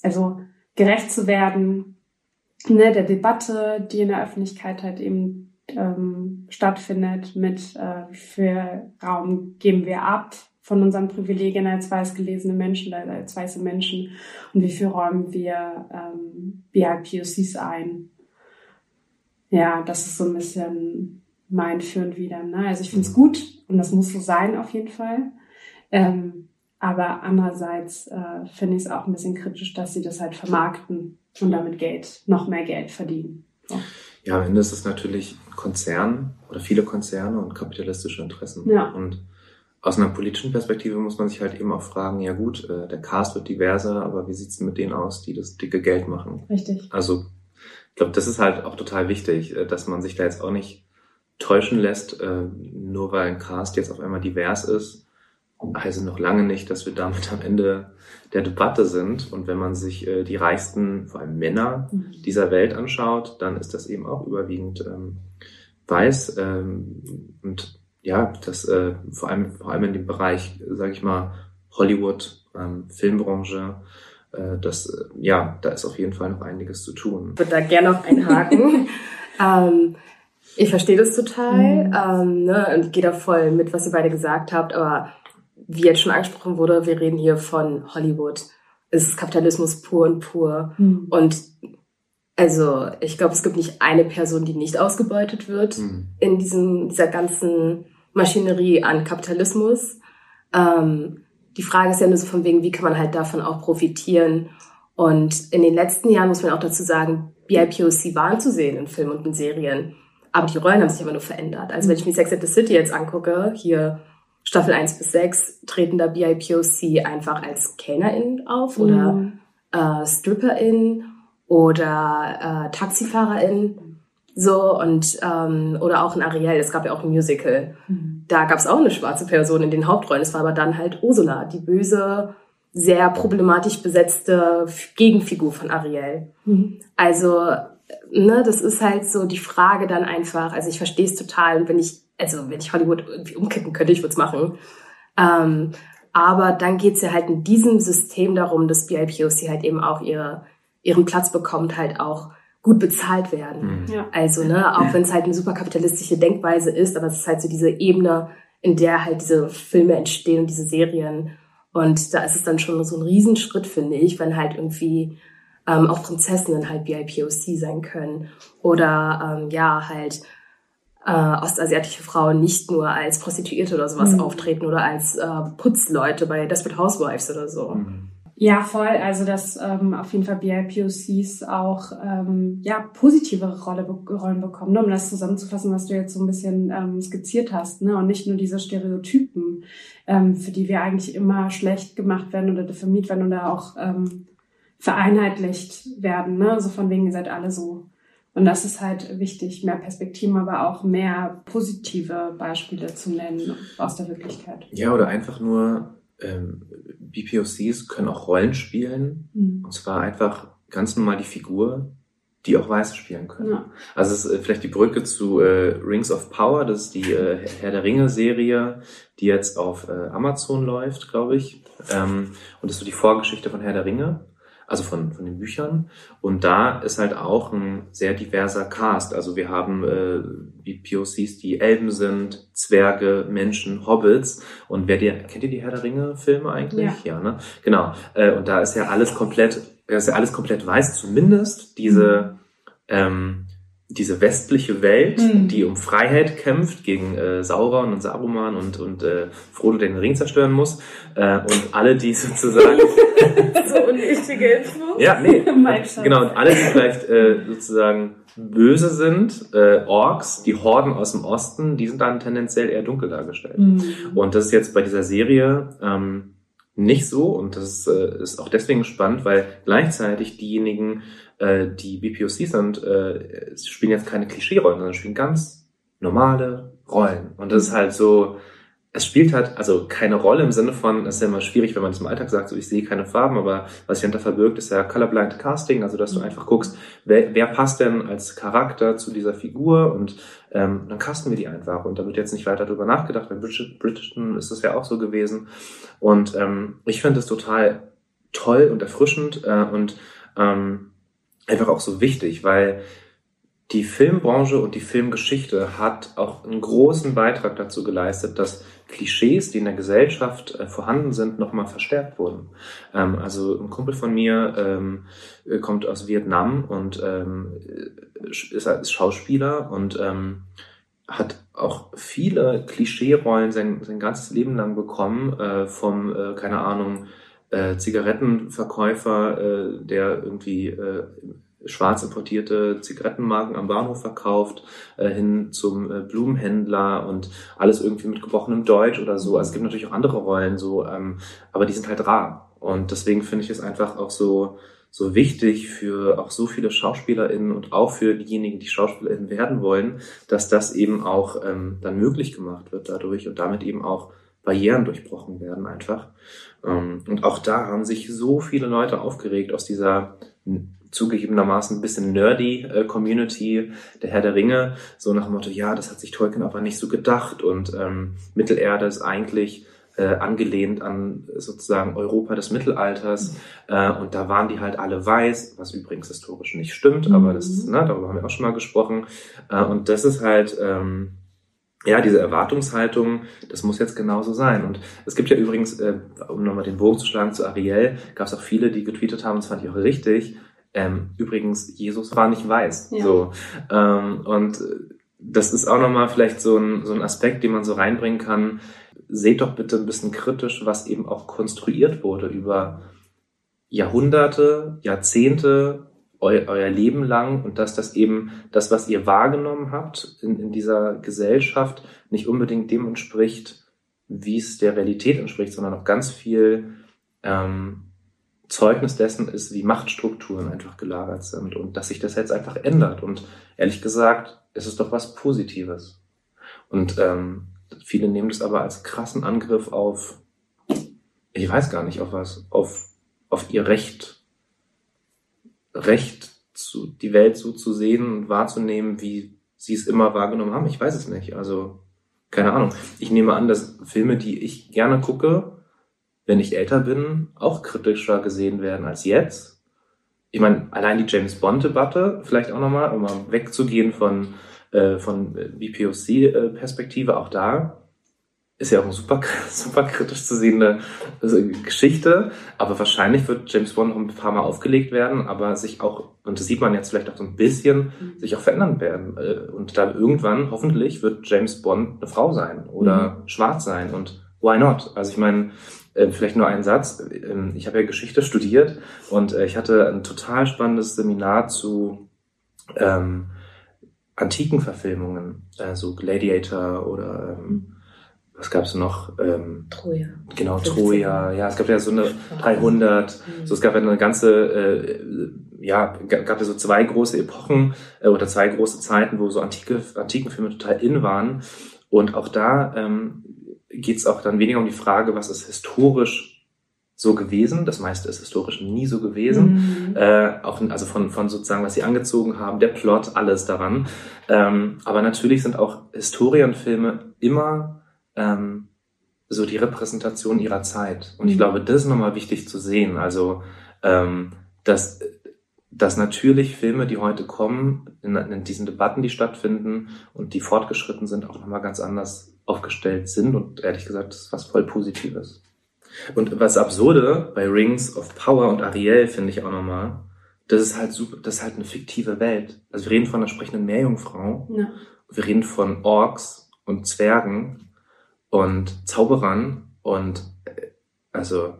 also gerecht zu werden, ne, der Debatte, die in der Öffentlichkeit halt eben ähm, stattfindet, mit äh, viel Raum geben wir ab, von unseren Privilegien als weiß gelesene Menschen als weiße Menschen und wie viel räumen wir ähm, BIPOCs ein. Ja, das ist so ein bisschen mein Für und Wider. Ne? Also ich finde es mhm. gut und das muss so sein auf jeden Fall. Ähm, aber andererseits äh, finde ich es auch ein bisschen kritisch, dass sie das halt vermarkten und damit Geld, noch mehr Geld verdienen. So. Ja, am Ende ist es natürlich Konzern oder viele Konzerne und kapitalistische Interessen. Ja. Und aus einer politischen Perspektive muss man sich halt eben auch fragen, ja gut, äh, der Cast wird diverser, aber wie sieht's mit denen aus, die das dicke Geld machen? Richtig. Also ich glaube, das ist halt auch total wichtig, äh, dass man sich da jetzt auch nicht täuschen lässt, äh, nur weil ein Cast jetzt auf einmal divers ist, heißt noch lange nicht, dass wir damit am Ende der Debatte sind. Und wenn man sich die reichsten, vor allem Männer mhm. dieser Welt anschaut, dann ist das eben auch überwiegend ähm, weiß. Ähm, und ja, das äh, vor allem vor allem in dem Bereich, sage ich mal, Hollywood, ähm, Filmbranche, äh, das äh, ja, da ist auf jeden Fall noch einiges zu tun. Ich würde da gerne noch einhaken. ähm, ich verstehe das total mhm. ähm, ne, und gehe da voll mit, was ihr beide gesagt habt, aber wie jetzt schon angesprochen wurde, wir reden hier von Hollywood. Es ist Kapitalismus pur und pur. Mhm. Und also ich glaube, es gibt nicht eine Person, die nicht ausgebeutet wird mhm. in diesem, dieser ganzen Maschinerie an Kapitalismus. Ähm, die Frage ist ja nur so von wegen, wie kann man halt davon auch profitieren? Und in den letzten Jahren muss man auch dazu sagen, BIPOC waren zu sehen in Filmen und in Serien. Aber die Rollen haben sich immer nur verändert. Also wenn ich mir Sex and the City jetzt angucke, hier Staffel 1 bis 6, treten da BIPOC einfach als KellnerInnen auf mhm. oder äh, StripperInnen oder äh, TaxifahrerInnen. So, und ähm, oder auch in Ariel, es gab ja auch ein Musical. Mhm. Da gab es auch eine schwarze Person in den Hauptrollen. Es war aber dann halt Ursula, die böse, sehr problematisch besetzte Gegenfigur von Ariel. Mhm. Also, ne, das ist halt so die Frage dann einfach, also ich verstehe es total, wenn ich, also wenn ich Hollywood irgendwie umkippen könnte, ich würde es machen. Ähm, aber dann geht's ja halt in diesem System darum, dass BIPOC halt eben auch ihre, ihren Platz bekommt, halt auch gut bezahlt werden. Mhm. Ja. Also, ne, auch wenn es halt eine super kapitalistische Denkweise ist, aber es ist halt so diese Ebene, in der halt diese Filme entstehen und diese Serien. Und da ist es dann schon so ein Riesenschritt, finde ich, wenn halt irgendwie ähm, auch Prinzessinnen halt BIPOC sein können. Oder ähm, ja, halt äh, ostasiatische Frauen nicht nur als Prostituierte oder sowas mhm. auftreten oder als äh, Putzleute bei Desperate Housewives oder so. Mhm. Ja, voll. Also dass ähm, auf jeden Fall BIPOCs auch ähm, ja positive Rolle, Rollen bekommen, ne? um das zusammenzufassen, was du jetzt so ein bisschen ähm, skizziert hast, ne? Und nicht nur diese Stereotypen, ähm, für die wir eigentlich immer schlecht gemacht werden oder diffamiert werden oder auch ähm, vereinheitlicht werden, ne? So von wegen, ihr seid alle so. Und das ist halt wichtig, mehr Perspektiven, aber auch mehr positive Beispiele zu nennen aus der Wirklichkeit. Ja, oder einfach nur ähm, BPOCs können auch Rollen spielen. Mhm. Und zwar einfach ganz normal die Figur, die auch Weiße spielen können. Ja. Also es ist äh, vielleicht die Brücke zu äh, Rings of Power, das ist die äh, Herr der Ringe-Serie, die jetzt auf äh, Amazon läuft, glaube ich. Ähm, und das ist so die Vorgeschichte von Herr der Ringe also von, von den Büchern. Und da ist halt auch ein sehr diverser Cast. Also wir haben äh, die POCs, die Elben sind, Zwerge, Menschen, Hobbits. Und wer die, kennt ihr die Herr der Ringe-Filme eigentlich? Ja, ja ne? Genau. Äh, und da ist ja alles komplett, ist ja alles komplett weiß, zumindest diese, ähm, diese westliche Welt, mhm. die um Freiheit kämpft gegen äh, Sauron und Saruman und, und äh, Frodo den Ring zerstören muss. Äh, und alle, die sozusagen... so unwichtige Info. Ja, nee. genau, und alle, die vielleicht äh, sozusagen böse sind, äh, Orks, die Horden aus dem Osten, die sind dann tendenziell eher dunkel dargestellt. Mhm. Und das ist jetzt bei dieser Serie... Ähm, nicht so und das äh, ist auch deswegen spannend, weil gleichzeitig diejenigen, äh, die BPOC sind, äh, spielen jetzt keine Klischee-Rollen, sondern spielen ganz normale Rollen. Und das ist halt so, es spielt halt also keine Rolle im Sinne von, es ist ja immer schwierig, wenn man das im Alltag sagt, so ich sehe keine Farben, aber was sich dahinter verbirgt, ist ja Colorblind Casting, also dass du mhm. einfach guckst, wer, wer passt denn als Charakter zu dieser Figur und ähm, dann casten wir die einfach und da wird jetzt nicht weiter drüber nachgedacht, bei British, Britischen ist das ja auch so gewesen und ähm, ich finde es total toll und erfrischend äh, und ähm, einfach auch so wichtig, weil die Filmbranche und die Filmgeschichte hat auch einen großen Beitrag dazu geleistet, dass Klischees, die in der Gesellschaft äh, vorhanden sind, nochmal verstärkt wurden. Ähm, also ein Kumpel von mir ähm, äh, kommt aus Vietnam und ähm, ist, Schauspieler und hat auch viele Klischeerollen sein, sein ganzes Leben lang bekommen, äh, vom, äh, keine Ahnung, äh, Zigarettenverkäufer, äh, der irgendwie äh, schwarz importierte Zigarettenmarken am Bahnhof verkauft, äh, hin zum äh, Blumenhändler und alles irgendwie mit gebrochenem Deutsch oder so. Also es gibt natürlich auch andere Rollen so, ähm, aber die sind halt rar. Und deswegen finde ich es einfach auch so, so wichtig für auch so viele SchauspielerInnen und auch für diejenigen, die SchauspielerInnen werden wollen, dass das eben auch ähm, dann möglich gemacht wird dadurch und damit eben auch Barrieren durchbrochen werden einfach. Ähm, und auch da haben sich so viele Leute aufgeregt aus dieser zugegebenermaßen ein bisschen nerdy äh, Community, der Herr der Ringe, so nach dem Motto, ja, das hat sich Tolkien aber nicht so gedacht. Und ähm, Mittelerde ist eigentlich äh, angelehnt an sozusagen Europa des Mittelalters. Äh, und da waren die halt alle weiß, was übrigens historisch nicht stimmt, mhm. aber das, ne, darüber haben wir auch schon mal gesprochen. Äh, und das ist halt ähm, ja, diese Erwartungshaltung, das muss jetzt genauso sein. Und es gibt ja übrigens, äh, um nochmal den Bogen zu schlagen zu Ariel, gab es auch viele, die getweetet haben, das fand ich auch richtig, ähm, übrigens, Jesus war nicht weiß. Ja. So. Ähm, und das ist auch nochmal vielleicht so ein, so ein Aspekt, den man so reinbringen kann. seht doch bitte ein bisschen kritisch, was eben auch konstruiert wurde über Jahrhunderte, Jahrzehnte, eu, euer Leben lang und dass das eben das, was ihr wahrgenommen habt in, in dieser Gesellschaft, nicht unbedingt dem entspricht, wie es der Realität entspricht, sondern auch ganz viel ähm, Zeugnis dessen ist, wie Machtstrukturen einfach gelagert sind und dass sich das jetzt einfach ändert. Und ehrlich gesagt, ist es doch was Positives. Und ähm, viele nehmen das aber als krassen Angriff auf, ich weiß gar nicht, auf was, auf, auf ihr Recht, Recht, zu, die Welt so zu sehen und wahrzunehmen, wie sie es immer wahrgenommen haben. Ich weiß es nicht. Also, keine Ahnung. Ich nehme an, dass Filme, die ich gerne gucke, wenn ich älter bin, auch kritischer gesehen werden als jetzt. Ich meine, allein die James Bond-Debatte, vielleicht auch nochmal, um mal wegzugehen von, äh, von BPOC-Perspektive, auch da ist ja auch eine super, super kritisch zu sehende also Geschichte, aber wahrscheinlich wird James Bond noch ein paar Mal aufgelegt werden, aber sich auch, und das sieht man jetzt vielleicht auch so ein bisschen, mhm. sich auch verändern werden. Äh, und da irgendwann, hoffentlich, wird James Bond eine Frau sein oder mhm. schwarz sein und why not? Also ich meine, äh, vielleicht nur ein Satz. Ähm, ich habe ja Geschichte studiert und äh, ich hatte ein total spannendes Seminar zu ähm, antiken Verfilmungen, also Gladiator oder ähm, was gab es noch? Ähm, Troja. Genau, 15. Troja. Ja, es gab ja so eine 300. Mhm. So, es gab ja eine ganze, äh, ja, gab ja so zwei große Epochen äh, oder zwei große Zeiten, wo so antike, antiken Filme total in waren. Und auch da ähm, geht es auch dann weniger um die Frage, was ist historisch so gewesen. Das meiste ist historisch nie so gewesen. Mhm. Äh, auch also von, von sozusagen, was sie angezogen haben, der Plot, alles daran. Ähm, aber natürlich sind auch Historienfilme immer ähm, so die Repräsentation ihrer Zeit. Und mhm. ich glaube, das ist nochmal wichtig zu sehen. Also, ähm, dass, dass natürlich Filme, die heute kommen, in, in diesen Debatten, die stattfinden und die fortgeschritten sind, auch nochmal ganz anders aufgestellt sind und ehrlich gesagt, das ist was voll Positives. Und was Absurde bei Rings of Power und Ariel finde ich auch nochmal, das ist halt super, das ist halt eine fiktive Welt. Also wir reden von einer sprechenden Meerjungfrau, ja. wir reden von Orks und Zwergen und Zauberern und äh, also,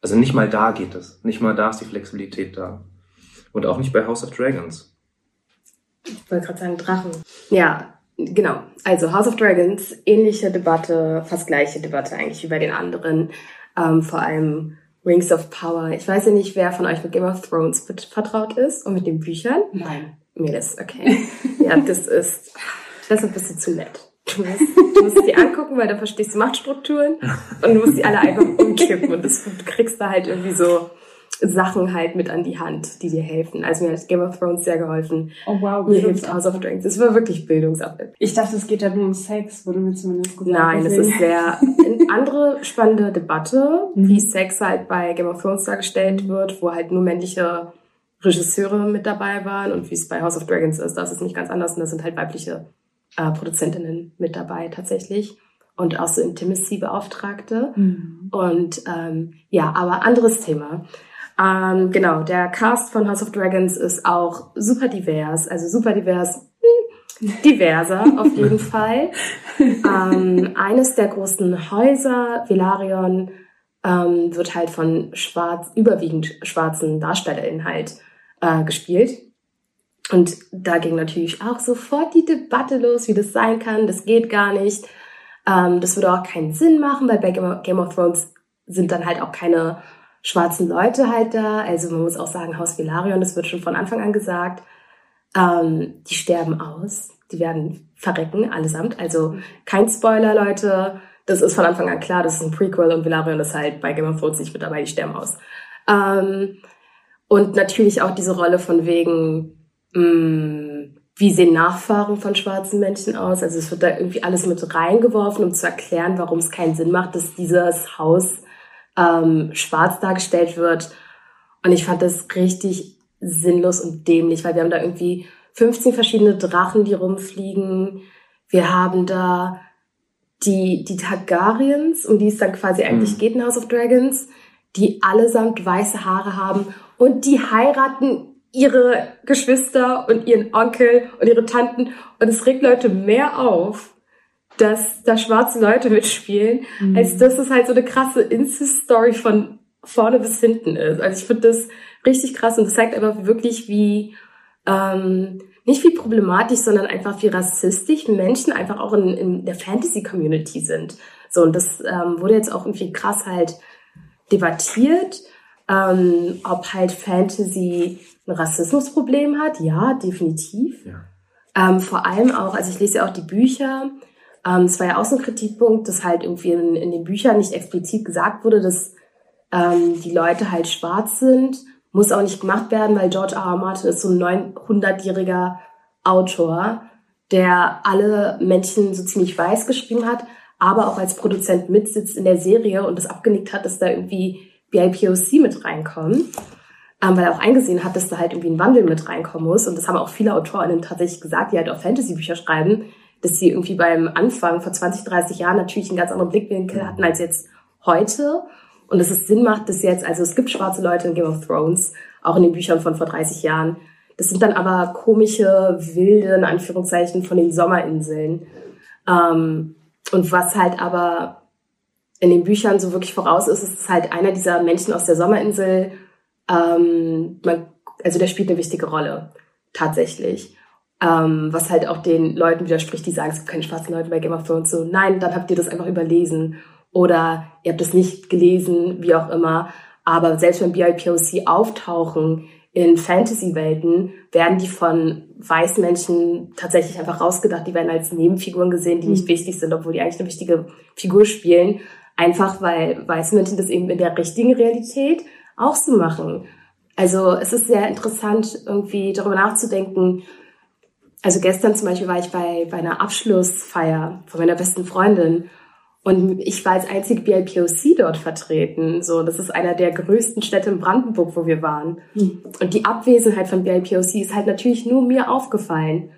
also nicht mal da geht es. Nicht mal da ist die Flexibilität da. Und auch nicht bei House of Dragons. Ich wollte gerade sagen Drachen. Ja, Genau, also House of Dragons, ähnliche Debatte, fast gleiche Debatte eigentlich wie bei den anderen. Ähm, vor allem Rings of Power. Ich weiß ja nicht, wer von euch mit Game of Thrones vertraut ist und mit den Büchern. Nein. Mir ist okay. ja, das ist, das ist ein bisschen zu nett. Du musst, du musst die angucken, weil da verstehst du Machtstrukturen und du musst die alle einfach umkippen und das, du kriegst da halt irgendwie so Sachen halt mit an die Hand, die dir helfen. Also mir hat Game of Thrones sehr geholfen. Oh wow, mir hilft House of Dragons. Es war wirklich Bildungsarbeit. Ich dachte, es geht ja nur um Sex, wurde mir zumindest gesagt. Nein, es ist sehr eine andere spannende Debatte, mhm. wie Sex halt bei Game of Thrones dargestellt wird, wo halt nur männliche Regisseure mit dabei waren und wie es bei House of Dragons ist. Das ist nicht ganz anders und da sind halt weibliche äh, Produzentinnen mit dabei tatsächlich und auch so Intimacy-Beauftragte. Mhm. Und ähm, ja, aber anderes Thema. Ähm, genau, der Cast von House of Dragons ist auch super divers, also super divers, hm, diverser auf jeden Fall. Ähm, eines der großen Häuser, Velarion, ähm, wird halt von schwarz, überwiegend schwarzen DarstellerInnen halt äh, gespielt. Und da ging natürlich auch sofort die Debatte los, wie das sein kann. Das geht gar nicht. Ähm, das würde auch keinen Sinn machen, weil bei Game of Thrones sind dann halt auch keine schwarzen Leute halt da. Also man muss auch sagen, Haus Velarion, das wird schon von Anfang an gesagt, ähm, die sterben aus. Die werden verrecken, allesamt. Also kein Spoiler, Leute. Das ist von Anfang an klar, das ist ein Prequel und Velarion ist halt bei Game of Thrones nicht mit dabei, die sterben aus. Ähm, und natürlich auch diese Rolle von wegen, mh, mm, wie sehen Nachfahren von schwarzen Menschen aus? Also es wird da irgendwie alles mit reingeworfen, um zu erklären, warum es keinen Sinn macht, dass dieses Haus ähm, schwarz dargestellt wird. Und ich fand das richtig sinnlos und dämlich, weil wir haben da irgendwie 15 verschiedene Drachen, die rumfliegen. Wir haben da die, die Targaryens, um die es dann quasi eigentlich mhm. geht in House of Dragons, die allesamt weiße Haare haben und die heiraten ihre Geschwister und ihren Onkel und ihre Tanten und es regt Leute mehr auf, dass da schwarze Leute mitspielen, mhm. als dass es halt so eine krasse Insta-Story von vorne bis hinten ist. Also ich finde das richtig krass und das zeigt aber wirklich, wie ähm, nicht wie problematisch, sondern einfach wie rassistisch Menschen einfach auch in, in der Fantasy-Community sind. So, und das ähm, wurde jetzt auch irgendwie krass halt debattiert, ähm, ob halt Fantasy ein Rassismusproblem hat. Ja, definitiv. Ja. Ähm, vor allem auch, also ich lese ja auch die Bücher. Ähm, es war ja auch so ein Kritikpunkt, dass halt irgendwie in, in den Büchern nicht explizit gesagt wurde, dass ähm, die Leute halt schwarz sind muss auch nicht gemacht werden, weil George R. R. Martin ist so ein 900-jähriger Autor, der alle Menschen so ziemlich weiß geschrieben hat, aber auch als Produzent mitsitzt in der Serie und das abgenickt hat, dass da irgendwie BIPOC mit reinkommen, ähm, weil er auch eingesehen hat, dass da halt irgendwie ein Wandel mit reinkommen muss. Und das haben auch viele AutorInnen tatsächlich gesagt, die halt auch Fantasy-Bücher schreiben, dass sie irgendwie beim Anfang vor 20, 30 Jahren natürlich einen ganz anderen Blickwinkel hatten als jetzt heute und dass es Sinn macht, dass jetzt, also es gibt schwarze Leute in Game of Thrones, auch in den Büchern von vor 30 Jahren. Das sind dann aber komische, wilde, in Anführungszeichen, von den Sommerinseln. Ähm, und was halt aber in den Büchern so wirklich voraus ist, ist halt einer dieser Menschen aus der Sommerinsel, ähm, man, also der spielt eine wichtige Rolle, tatsächlich. Ähm, was halt auch den Leuten widerspricht, die sagen, es gibt keine schwarzen Leute bei Game of Thrones. So, nein, dann habt ihr das einfach überlesen oder ihr habt es nicht gelesen, wie auch immer. Aber selbst wenn BIPOC auftauchen in Fantasy-Welten, werden die von weißen Menschen tatsächlich einfach rausgedacht. Die werden als Nebenfiguren gesehen, die nicht mhm. wichtig sind, obwohl die eigentlich eine wichtige Figur spielen. Einfach weil weiße Menschen das eben in der richtigen Realität auch so machen. Also es ist sehr interessant, irgendwie darüber nachzudenken. Also gestern zum Beispiel war ich bei, bei einer Abschlussfeier von meiner besten Freundin und ich war als einzige BIPOC dort vertreten. So, das ist einer der größten Städte in Brandenburg, wo wir waren. Mhm. Und die Abwesenheit von BIPOC ist halt natürlich nur mir aufgefallen.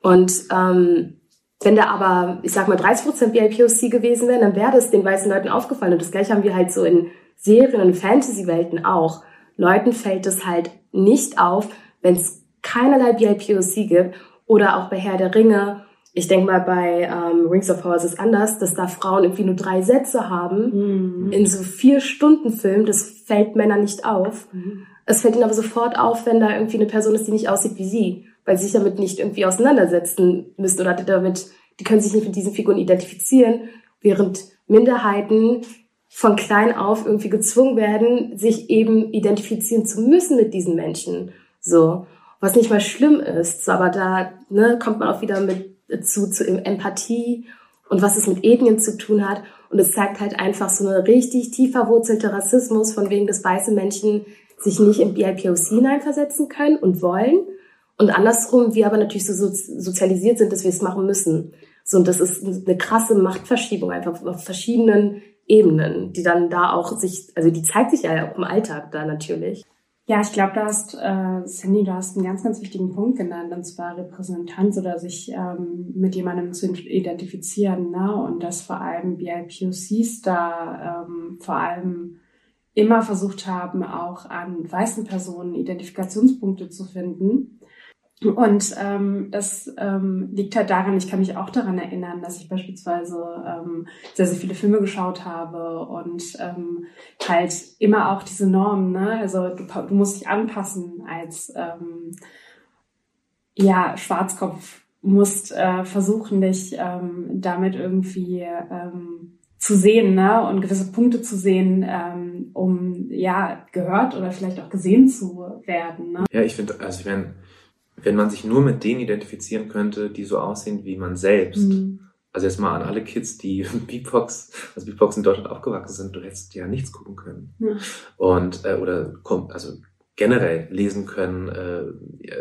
Und ähm, wenn da aber, ich sag mal, 30 Prozent BIPOC gewesen wären, dann wäre das den weißen Leuten aufgefallen. Und das gleiche haben wir halt so in Serien und Fantasy-Welten auch. Leuten fällt es halt nicht auf, wenn es keinerlei BIPOC gibt oder auch bei Herr der Ringe ich denke mal, bei ähm, Rings of Power ist es anders, dass da Frauen irgendwie nur drei Sätze haben mhm. in so vier Stunden Film. Das fällt Männern nicht auf. Mhm. Es fällt ihnen aber sofort auf, wenn da irgendwie eine Person ist, die nicht aussieht wie sie, weil sie sich damit nicht irgendwie auseinandersetzen müssen oder damit, die können sich nicht mit diesen Figuren identifizieren, während Minderheiten von klein auf irgendwie gezwungen werden, sich eben identifizieren zu müssen mit diesen Menschen. So. Was nicht mal schlimm ist, aber da ne, kommt man auch wieder mit zu, zu Empathie und was es mit Ethnien zu tun hat. Und es zeigt halt einfach so eine richtig tief verwurzelte Rassismus, von wegen des weiße Menschen sich nicht in BIPOC hineinversetzen können und wollen. Und andersrum, wir aber natürlich so sozialisiert sind, dass wir es machen müssen. So, und das ist eine krasse Machtverschiebung einfach auf verschiedenen Ebenen, die dann da auch sich, also die zeigt sich ja auch im Alltag da natürlich. Ja, ich glaube, du hast, äh, Sandy, du hast einen ganz, ganz wichtigen Punkt genannt, und zwar Repräsentanz oder sich ähm, mit jemandem zu identifizieren, ne? Und dass vor allem BIPOCs da ähm, vor allem immer versucht haben, auch an weißen Personen Identifikationspunkte zu finden und ähm, das ähm, liegt halt daran, ich kann mich auch daran erinnern, dass ich beispielsweise ähm, sehr, sehr viele Filme geschaut habe und ähm, halt immer auch diese Normen, ne? Also du, du musst dich anpassen als ähm, ja, Schwarzkopf, musst äh, versuchen, dich ähm, damit irgendwie ähm, zu sehen, ne? Und gewisse Punkte zu sehen, ähm, um ja gehört oder vielleicht auch gesehen zu werden. Ne? Ja, ich finde, also ich meine wenn man sich nur mit denen identifizieren könnte, die so aussehen wie man selbst. Mhm. Also jetzt mal an alle Kids, die Beatbox, also Beatbox in Deutschland aufgewachsen sind, du hättest ja nichts gucken können. Ja. Und äh, oder also generell lesen können, äh,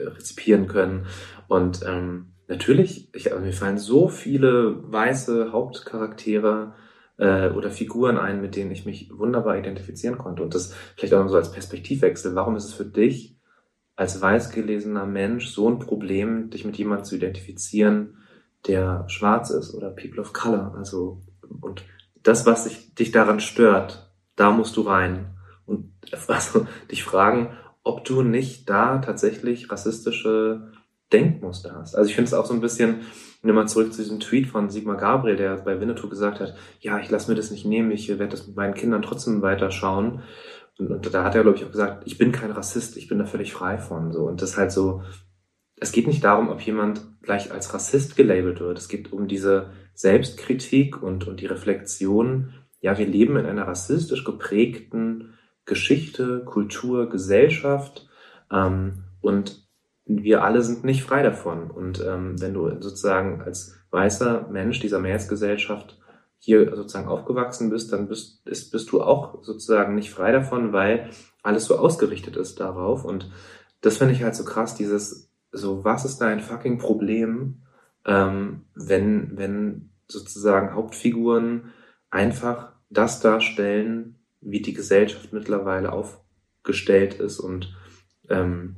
rezipieren können. Und ähm, natürlich, ich, also mir fallen so viele weiße Hauptcharaktere äh, oder Figuren ein, mit denen ich mich wunderbar identifizieren konnte. Und das vielleicht auch noch so als Perspektivwechsel. Warum ist es für dich als weiß gelesener Mensch so ein Problem, dich mit jemandem zu identifizieren, der schwarz ist oder People of Color. Also, und das, was dich, dich daran stört, da musst du rein und also, dich fragen, ob du nicht da tatsächlich rassistische Denkmuster hast. Also ich finde es auch so ein bisschen, nimm mal zurück zu diesem Tweet von Sigmar Gabriel, der bei Winnetou gesagt hat, ja, ich lasse mir das nicht nehmen, ich werde das mit meinen Kindern trotzdem weiterschauen. Und, da hat er, glaube ich, auch gesagt, ich bin kein Rassist, ich bin da völlig frei von. So. Und das halt so, es geht nicht darum, ob jemand gleich als Rassist gelabelt wird. Es geht um diese Selbstkritik und, und die Reflexion. Ja, wir leben in einer rassistisch geprägten Geschichte, Kultur, Gesellschaft. Ähm, und wir alle sind nicht frei davon. Und ähm, wenn du sozusagen als weißer Mensch dieser Mehrheitsgesellschaft hier sozusagen aufgewachsen bist, dann bist, ist, bist du auch sozusagen nicht frei davon, weil alles so ausgerichtet ist darauf. Und das finde ich halt so krass, dieses, so, was ist da ein fucking Problem, ähm, wenn, wenn sozusagen Hauptfiguren einfach das darstellen, wie die Gesellschaft mittlerweile aufgestellt ist und ähm,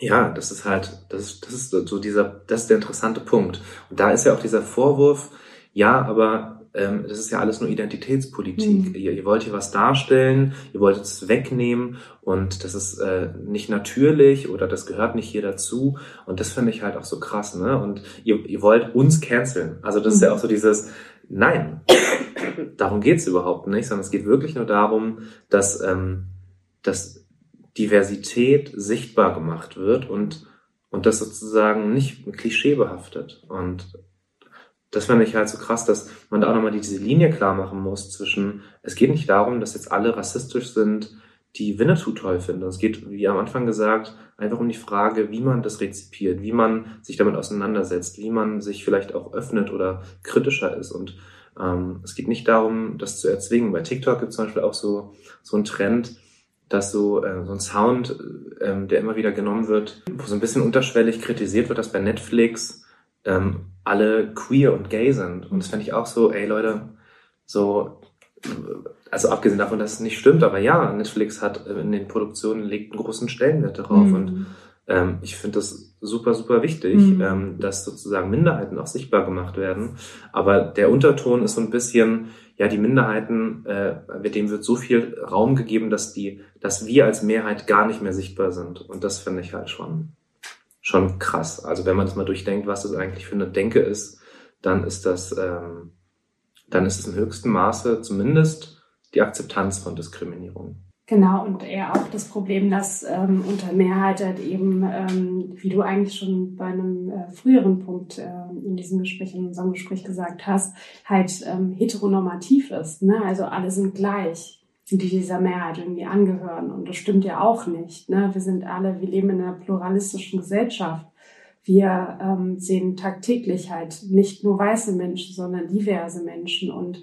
ja, das ist halt, das das ist so dieser, das ist der interessante Punkt. Und da ist ja auch dieser Vorwurf, ja, aber ähm, das ist ja alles nur Identitätspolitik. Mhm. Ihr, ihr, wollt hier was darstellen, ihr wollt es wegnehmen und das ist äh, nicht natürlich oder das gehört nicht hier dazu. Und das finde ich halt auch so krass, ne? Und ihr, ihr wollt uns canceln. Also das mhm. ist ja mhm. auch so dieses, nein, darum geht's überhaupt nicht, sondern es geht wirklich nur darum, dass, ähm, dass Diversität sichtbar gemacht wird und, und das sozusagen nicht klischeebehaftet. Und das fand ich halt so krass, dass man da auch nochmal diese Linie klar machen muss zwischen, es geht nicht darum, dass jetzt alle rassistisch sind, die Winnetou toll finden. Es geht, wie am Anfang gesagt, einfach um die Frage, wie man das rezipiert, wie man sich damit auseinandersetzt, wie man sich vielleicht auch öffnet oder kritischer ist. Und ähm, es geht nicht darum, das zu erzwingen. Bei TikTok gibt es zum Beispiel auch so, so einen Trend, dass so, äh, so ein Sound, äh, der immer wieder genommen wird, wo so ein bisschen unterschwellig kritisiert wird, dass bei Netflix ähm, alle queer und gay sind. Und das fände ich auch so, ey Leute, so, also abgesehen davon, dass es nicht stimmt, aber ja, Netflix hat in den Produktionen legt einen großen Stellenwert darauf mhm. und ähm, ich finde das super, super wichtig, mhm. ähm, dass sozusagen Minderheiten auch sichtbar gemacht werden. Aber der Unterton ist so ein bisschen, ja, die Minderheiten, äh, dem wird so viel Raum gegeben, dass die, dass wir als Mehrheit gar nicht mehr sichtbar sind. Und das finde ich halt schon, schon krass. Also wenn man das mal durchdenkt, was das eigentlich für eine Denke ist, dann ist das, ähm, dann ist es im höchsten Maße zumindest die Akzeptanz von Diskriminierung. Genau, und eher auch das Problem, dass ähm, unter Mehrheit halt eben, ähm, wie du eigentlich schon bei einem äh, früheren Punkt äh, in diesem Gespräch, in unserem Gespräch gesagt hast, halt ähm, heteronormativ ist. Ne? Also alle sind gleich, die dieser Mehrheit irgendwie angehören. Und das stimmt ja auch nicht. Ne? Wir sind alle, wir leben in einer pluralistischen Gesellschaft. Wir ähm, sehen tagtäglich halt nicht nur weiße Menschen, sondern diverse Menschen und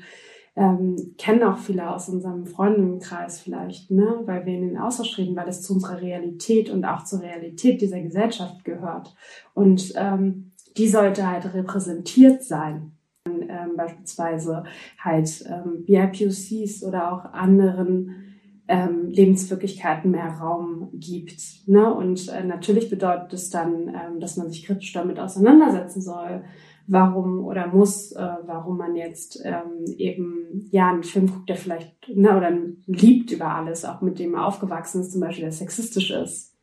ähm, kennen auch viele aus unserem Freundinnenkreis vielleicht, ne? weil wir in den Austausch weil es zu unserer Realität und auch zur Realität dieser Gesellschaft gehört. Und ähm, die sollte halt repräsentiert sein. Ähm, beispielsweise halt ähm, BIPOCs oder auch anderen ähm, Lebenswirklichkeiten mehr Raum gibt. Ne? Und äh, natürlich bedeutet es dann, ähm, dass man sich kritisch damit auseinandersetzen soll warum oder muss, äh, warum man jetzt ähm, eben ja einen Film guckt, der vielleicht ne, oder liebt über alles, auch mit dem er aufgewachsen ist, zum Beispiel der sexistisch ist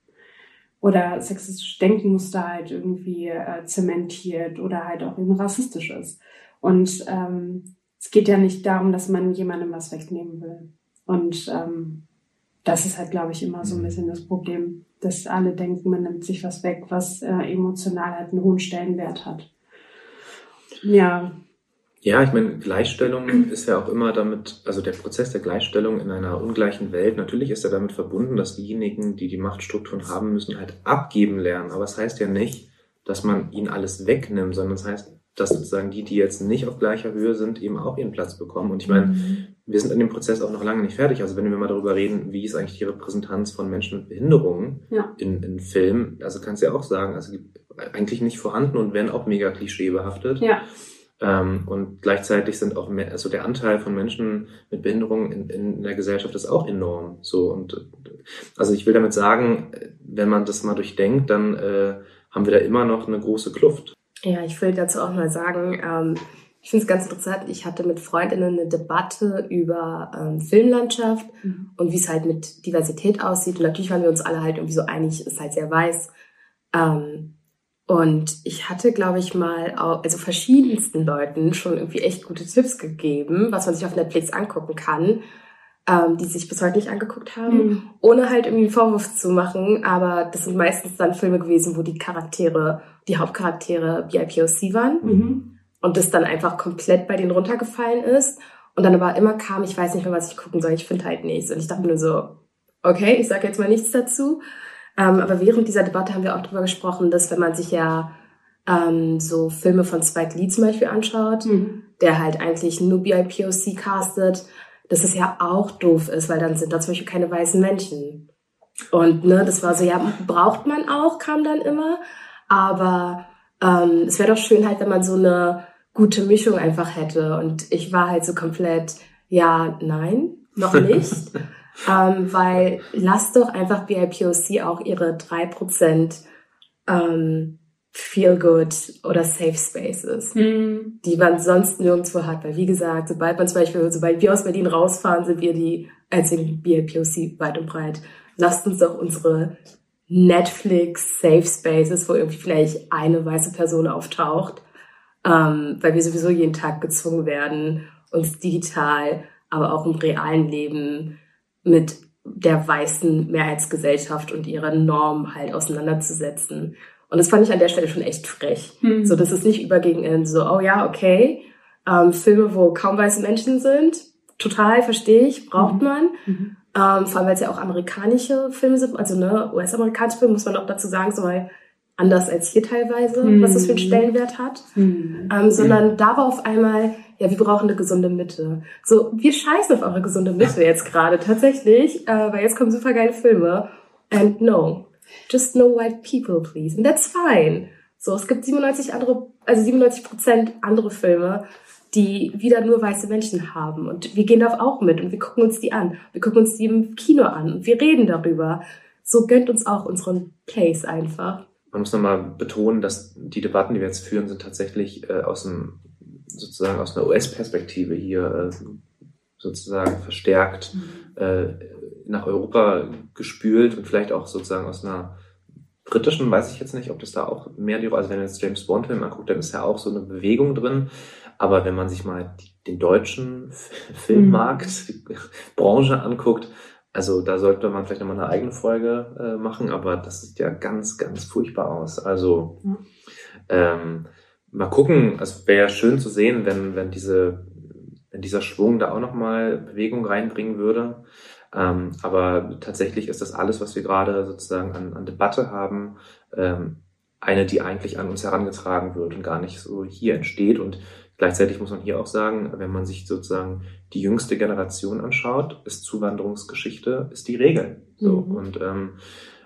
oder sexistisch Denkmuster halt irgendwie äh, zementiert oder halt auch eben rassistisch ist. Und ähm, es geht ja nicht darum, dass man jemandem was wegnehmen will. Und ähm, das ist halt, glaube ich, immer so ein bisschen das Problem, dass alle denken, man nimmt sich was weg, was äh, emotional halt einen hohen Stellenwert hat. Ja. Ja, ich meine, Gleichstellung ist ja auch immer damit, also der Prozess der Gleichstellung in einer ungleichen Welt, natürlich ist er damit verbunden, dass diejenigen, die die Machtstrukturen haben müssen, halt abgeben lernen. Aber es das heißt ja nicht, dass man ihnen alles wegnimmt, sondern es das heißt, dass sozusagen die, die jetzt nicht auf gleicher Höhe sind, eben auch ihren Platz bekommen. Und ich meine, mhm. wir sind an dem Prozess auch noch lange nicht fertig. Also wenn wir mal darüber reden, wie ist eigentlich die Repräsentanz von Menschen mit Behinderungen ja. in, in Filmen, also kannst du ja auch sagen, also eigentlich nicht vorhanden und werden auch mega klischeebehaftet. Ja. Ähm, und gleichzeitig sind auch mehr, also der Anteil von Menschen mit Behinderungen in, in der Gesellschaft ist auch enorm. So und also ich will damit sagen, wenn man das mal durchdenkt, dann äh, haben wir da immer noch eine große Kluft. Ja, ich will dazu auch mal sagen, ähm, ich finde es ganz interessant. Ich hatte mit Freundinnen eine Debatte über ähm, Filmlandschaft mhm. und wie es halt mit Diversität aussieht. Und natürlich waren wir uns alle halt irgendwie so einig, ist halt sehr weiß. Ähm, Und ich hatte, glaube ich, mal auch, also verschiedensten Leuten schon irgendwie echt gute Tipps gegeben, was man sich auf Netflix angucken kann, ähm, die sich bis heute nicht angeguckt haben, mhm. ohne halt irgendwie einen Vorwurf zu machen. Aber das sind meistens dann Filme gewesen, wo die Charaktere, die Hauptcharaktere BIPOC waren. Mhm. Und das dann einfach komplett bei denen runtergefallen ist. Und dann aber immer kam, ich weiß nicht mehr, was ich gucken soll, ich finde halt nichts. Und ich dachte nur so, okay, ich sage jetzt mal nichts dazu. Ähm, aber während dieser Debatte haben wir auch darüber gesprochen, dass wenn man sich ja ähm, so Filme von Spike Lee zum Beispiel anschaut, mhm. der halt eigentlich nur BIPOC castet, dass es ja auch doof ist, weil dann sind da zum Beispiel keine weißen Menschen. Und ne, das war so, ja, braucht man auch, kam dann immer. Aber ähm, es wäre doch schön halt, wenn man so eine gute Mischung einfach hätte. Und ich war halt so komplett, ja, nein, noch nicht. ähm, weil lasst doch einfach BIPOC auch ihre drei Prozent ähm, Feel Good oder Safe Spaces, mhm. die man sonst nirgendwo hat. Weil wie gesagt, sobald man zum Beispiel, sobald wir aus Berlin rausfahren, sind wir die einzigen BIPOC weit und breit. Lasst uns doch unsere Netflix Safe Spaces, wo irgendwie vielleicht eine weiße Person auftaucht, ähm, weil wir sowieso jeden Tag gezwungen werden, uns digital, aber auch im realen Leben mit der weißen Mehrheitsgesellschaft und ihren Normen halt auseinanderzusetzen. Und das fand ich an der Stelle schon echt frech. Mhm. So, dass es nicht überging in so, oh ja, okay, ähm, Filme, wo kaum weiße Menschen sind, total, verstehe ich, braucht mhm. man. Mhm. Ähm, vor allem, weil es ja auch amerikanische Filme sind, also ne, US-amerikanische Filme, muss man auch dazu sagen, so weil anders als hier teilweise, mhm. was das für einen Stellenwert hat. Mhm. Ähm, sondern da war auf einmal ja, wir brauchen eine gesunde Mitte. So, wir scheißen auf eure gesunde Mitte jetzt gerade tatsächlich, äh, weil jetzt kommen super geile Filme. And no, just no white people, please. And that's fine. So, es gibt 97 andere, also 97 Prozent andere Filme, die wieder nur weiße Menschen haben. Und wir gehen da auch mit und wir gucken uns die an. Wir gucken uns die im Kino an und wir reden darüber. So gönnt uns auch unseren Place einfach. Man muss nochmal betonen, dass die Debatten, die wir jetzt führen, sind tatsächlich äh, aus dem sozusagen aus einer US-Perspektive hier äh, sozusagen verstärkt mhm. äh, nach Europa gespült und vielleicht auch sozusagen aus einer britischen, weiß ich jetzt nicht, ob das da auch mehr die Rolle, also wenn man jetzt James Bond Film anguckt, dann ist ja auch so eine Bewegung drin. Aber wenn man sich mal den deutschen Filmmarkt, mhm. Branche anguckt, also da sollte man vielleicht nochmal eine eigene Folge äh, machen, aber das sieht ja ganz, ganz furchtbar aus. Also mhm. ähm, mal gucken, es wäre schön zu sehen, wenn, wenn diese, wenn dieser Schwung da auch nochmal Bewegung reinbringen würde. Ähm, aber tatsächlich ist das alles, was wir gerade sozusagen an, an Debatte haben, ähm, eine, die eigentlich an uns herangetragen wird und gar nicht so hier entsteht. Und gleichzeitig muss man hier auch sagen, wenn man sich sozusagen die jüngste Generation anschaut, ist Zuwanderungsgeschichte, ist die Regel. So. Mhm. Und ähm,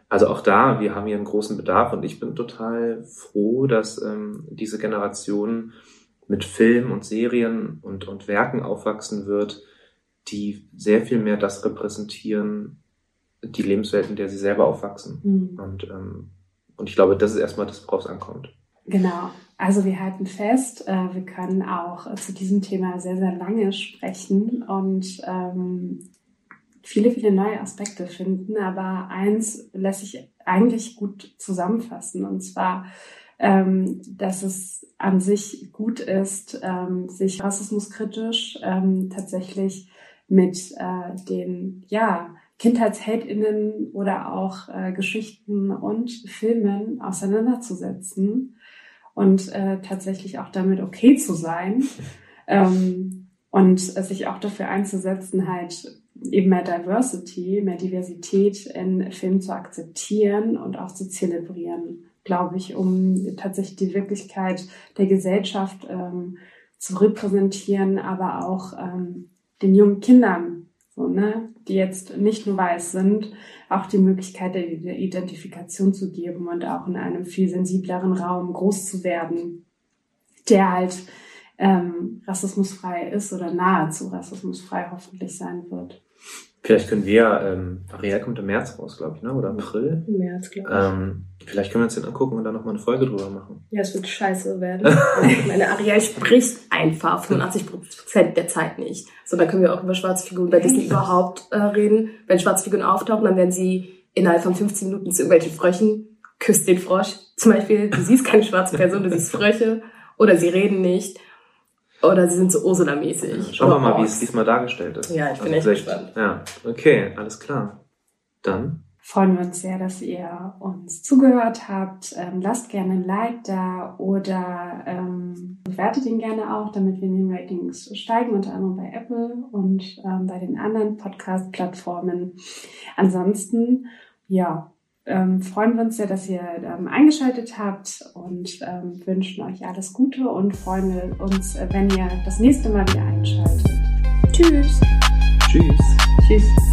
also auch da, wir haben hier einen großen Bedarf und ich bin total froh, dass ähm, diese Generation mit Film und Serien und, und Werken aufwachsen wird, die sehr viel mehr das repräsentieren, die Lebenswelt, in der sie selber aufwachsen. Mhm. Und, ähm, und ich glaube, das ist erstmal das, worauf es ankommt. Genau. Also wir halten fest, äh, wir können auch zu diesem Thema sehr, sehr lange sprechen und ähm, viele, viele neue Aspekte finden. Aber eins lässt sich eigentlich gut zusammenfassen. Und zwar, ähm, dass es an sich gut ist, ähm, sich rassismuskritisch ähm, tatsächlich mit äh, den, ja, KindheitsheldInnen oder auch äh, Geschichten und Filmen auseinanderzusetzen und äh, tatsächlich auch damit okay zu sein ähm, und sich auch dafür einzusetzen, halt eben mehr Diversity, mehr Diversität in Filmen zu akzeptieren und auch zu zelebrieren, glaube ich, um tatsächlich die Wirklichkeit der Gesellschaft ähm, zu repräsentieren, aber auch ähm, den jungen Kindern, so, ne, die jetzt nicht nur weiß sind, auch die Möglichkeit der Identifikation zu geben und auch in einem viel sensibleren Raum groß zu werden, der halt ähm, rassismusfrei ist oder nahezu rassismusfrei hoffentlich sein wird. Vielleicht können wir, ähm, Ariel kommt im März raus, glaube ich, ne? oder April. Im März, glaube ich. Ähm, vielleicht können wir uns den angucken und dann nochmal eine Folge drüber machen. Ja, es wird scheiße werden. Meine Ariel spricht einfach 85 Prozent der Zeit nicht. So, dann können wir auch über schwarze Figuren bei Disney überhaupt äh, reden. Wenn schwarze Figuren auftauchen, dann werden sie innerhalb von 15 Minuten zu irgendwelchen Fröchen küsst den Frosch. Zum Beispiel, du siehst keine schwarze Person, du siehst Frösche. Oder sie reden nicht. Oder sie sind so Ursula-mäßig. Schauen wir mal, wie es diesmal dargestellt ist. Ja, ich bin Also echt vielleicht- gespannt. Ja, okay, alles klar. Dann freuen wir uns sehr, dass ihr uns zugehört habt. Ähm, lasst gerne ein Like da oder ähm, bewertet ihn gerne auch, damit wir in den Ratings steigen, unter anderem bei Apple und ähm, bei den anderen Podcast-Plattformen. Ansonsten, ja, ähm, freuen wir uns sehr, dass ihr ähm, eingeschaltet habt und ähm, wünschen euch alles Gute und freuen wir uns, äh, wenn ihr das nächste Mal wieder einschaltet. Tschüss. tschüss. Tschüss.